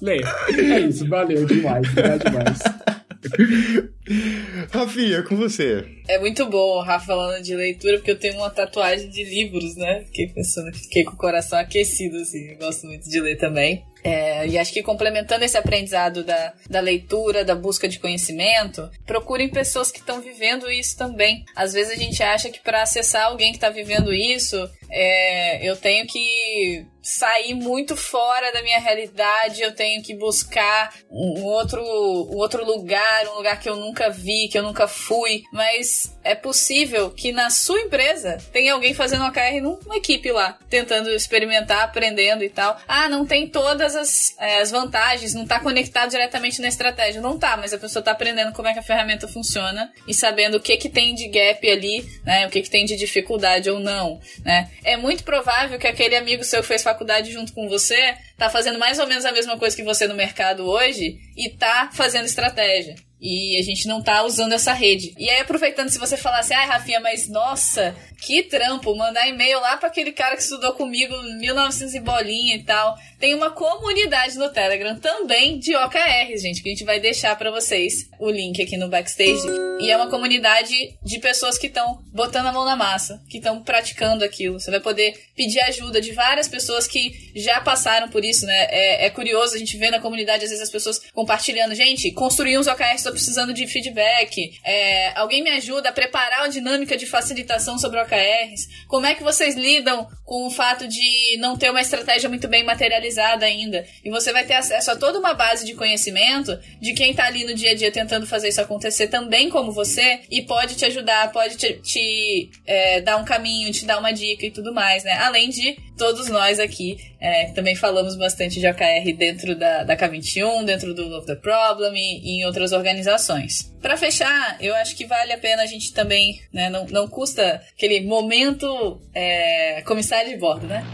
Leia. É isso, valeu demais, valeu demais. Rafinha, com você. É muito bom o Rafa falando de leitura, porque eu tenho uma tatuagem de livros, né? Fiquei pensando que fiquei com o coração aquecido, assim. Gosto muito de ler também. É, e acho que complementando esse aprendizado da, da leitura, da busca de conhecimento, procurem pessoas que estão vivendo isso também. Às vezes a gente acha que para acessar alguém que está vivendo isso, é, eu tenho que sair muito fora da minha realidade, eu tenho que buscar um outro, um outro lugar, um lugar que eu nunca vi, que eu nunca fui. Mas é possível que na sua empresa tenha alguém fazendo OKR numa equipe lá, tentando experimentar, aprendendo e tal. Ah, não tem todas as, é, as vantagens, não está conectado diretamente na estratégia. Não tá, mas a pessoa está aprendendo como é que a ferramenta funciona e sabendo o que que tem de gap ali, né? O que que tem de dificuldade ou não, né? É muito provável que aquele amigo seu que fez faculdade junto com você tá fazendo mais ou menos a mesma coisa que você no mercado hoje e tá fazendo estratégia. E a gente não tá usando essa rede. E aí, aproveitando, se você falasse, ai, Rafinha, mas nossa, que trampo, mandar e-mail lá para aquele cara que estudou comigo em 1900 e bolinha e tal. Tem uma comunidade no Telegram também de OKRs, gente, que a gente vai deixar para vocês o link aqui no backstage. E é uma comunidade de pessoas que estão botando a mão na massa, que estão praticando aquilo. Você vai poder pedir ajuda de várias pessoas que já passaram por isso, né? É, é curioso a gente ver na comunidade, às vezes, as pessoas compartilhando. Gente, construir uns OKRs, estou precisando de feedback. É, alguém me ajuda a preparar uma dinâmica de facilitação sobre OKRs. Como é que vocês lidam com o fato de não ter uma estratégia muito bem materializada ainda? E você vai ter acesso a toda uma base de conhecimento de quem está ali no dia a dia tentando fazer isso acontecer também como você e pode te ajudar, pode te, te é, dar um caminho, te dar uma dica e tudo mais, né? Além de todos nós aqui é, também falamos bastante de OKR dentro da, da K21, dentro do Love the Problem e, e em outras organizações. Para fechar, eu acho que vale a pena a gente também, né, não, não custa aquele momento é, comissário de bordo, né?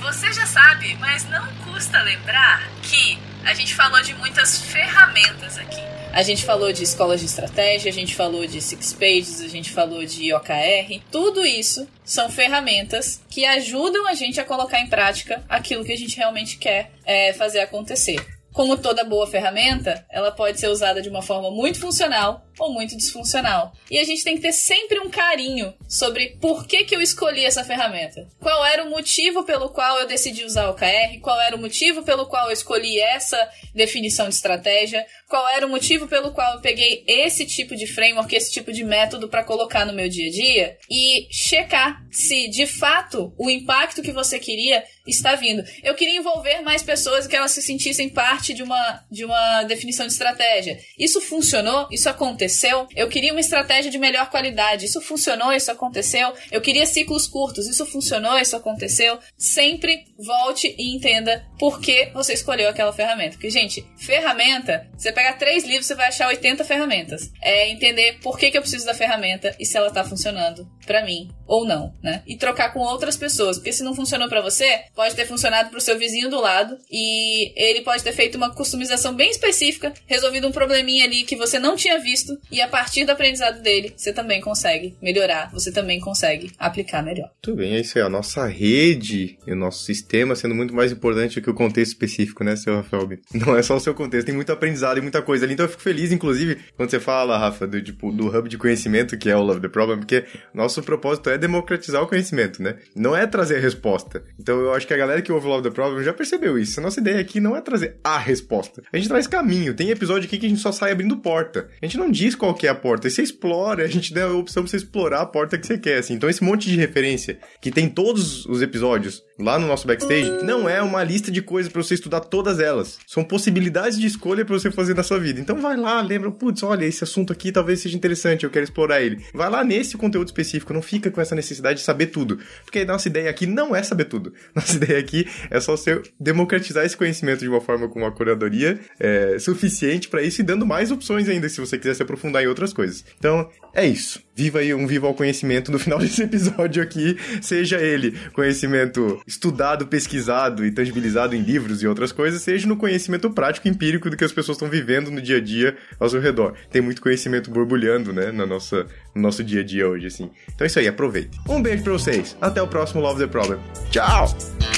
Você já sabe, mas não custa lembrar que a gente falou de muitas ferramentas aqui. A gente falou de escolas de estratégia, a gente falou de Six Pages, a gente falou de OKR. Tudo isso são ferramentas que ajudam a gente a colocar em prática aquilo que a gente realmente quer é, fazer acontecer. Como toda boa ferramenta, ela pode ser usada de uma forma muito funcional ou muito disfuncional. E a gente tem que ter sempre um carinho sobre por que, que eu escolhi essa ferramenta. Qual era o motivo pelo qual eu decidi usar o OKR? Qual era o motivo pelo qual eu escolhi essa definição de estratégia? Qual era o motivo pelo qual eu peguei esse tipo de framework, esse tipo de método para colocar no meu dia a dia? E checar se de fato o impacto que você queria está vindo. Eu queria envolver mais pessoas que elas se sentissem parte de uma, de uma definição de estratégia. Isso funcionou? Isso aconteceu? Aconteceu. Eu queria uma estratégia de melhor qualidade. Isso funcionou, isso aconteceu. Eu queria ciclos curtos. Isso funcionou, isso aconteceu. Sempre volte e entenda por que você escolheu aquela ferramenta. Porque, gente, ferramenta, você pega três livros, você vai achar 80 ferramentas. É entender por que, que eu preciso da ferramenta e se ela tá funcionando para mim ou não, né? E trocar com outras pessoas, porque se não funcionou para você, pode ter funcionado pro seu vizinho do lado e ele pode ter feito uma customização bem específica, resolvido um probleminha ali que você não tinha visto e a partir do aprendizado dele, você também consegue melhorar, você também consegue aplicar melhor. Tudo bem, é isso aí. A nossa rede e o nosso sistema sendo muito mais importante que o contexto específico, né, seu Rafael? Não é só o seu contexto, tem muito aprendizado e muita coisa ali. Então eu fico feliz, inclusive, quando você fala, Rafa, do, tipo, do hub de conhecimento que é o Love the Problem, porque nosso propósito é democratizar o conhecimento, né? Não é trazer a resposta. Então eu acho que a galera que ouve o Love the Problem já percebeu isso. A nossa ideia aqui não é trazer a resposta. A gente traz caminho. Tem episódio aqui que a gente só sai abrindo porta. A gente não diz qual que é a porta. Você explora, a gente dá a opção pra você explorar a porta que você quer, assim. Então esse monte de referência que tem todos os episódios lá no nosso backstage não é uma lista de coisas para você estudar todas elas. São possibilidades de escolha para você fazer na sua vida. Então vai lá, lembra, putz, olha, esse assunto aqui talvez seja interessante, eu quero explorar ele. Vai lá nesse conteúdo específico, não fica com essa necessidade de saber tudo. Porque a nossa ideia aqui não é saber tudo. Nossa ideia aqui é só ser democratizar esse conhecimento de uma forma com uma curadoria é, suficiente para isso e dando mais opções ainda se você quiser se aprofundar em outras coisas. Então, é isso. Viva aí um vivo ao conhecimento no final desse episódio aqui, seja ele conhecimento estudado, pesquisado e tangibilizado em livros e outras coisas, seja no conhecimento prático empírico do que as pessoas estão vivendo no dia a dia ao seu redor. Tem muito conhecimento borbulhando, né, na nossa, no nosso dia a dia hoje, assim. Então é isso aí, aproveite. Um beijo pra vocês. Até o próximo Love the Problem. Tchau!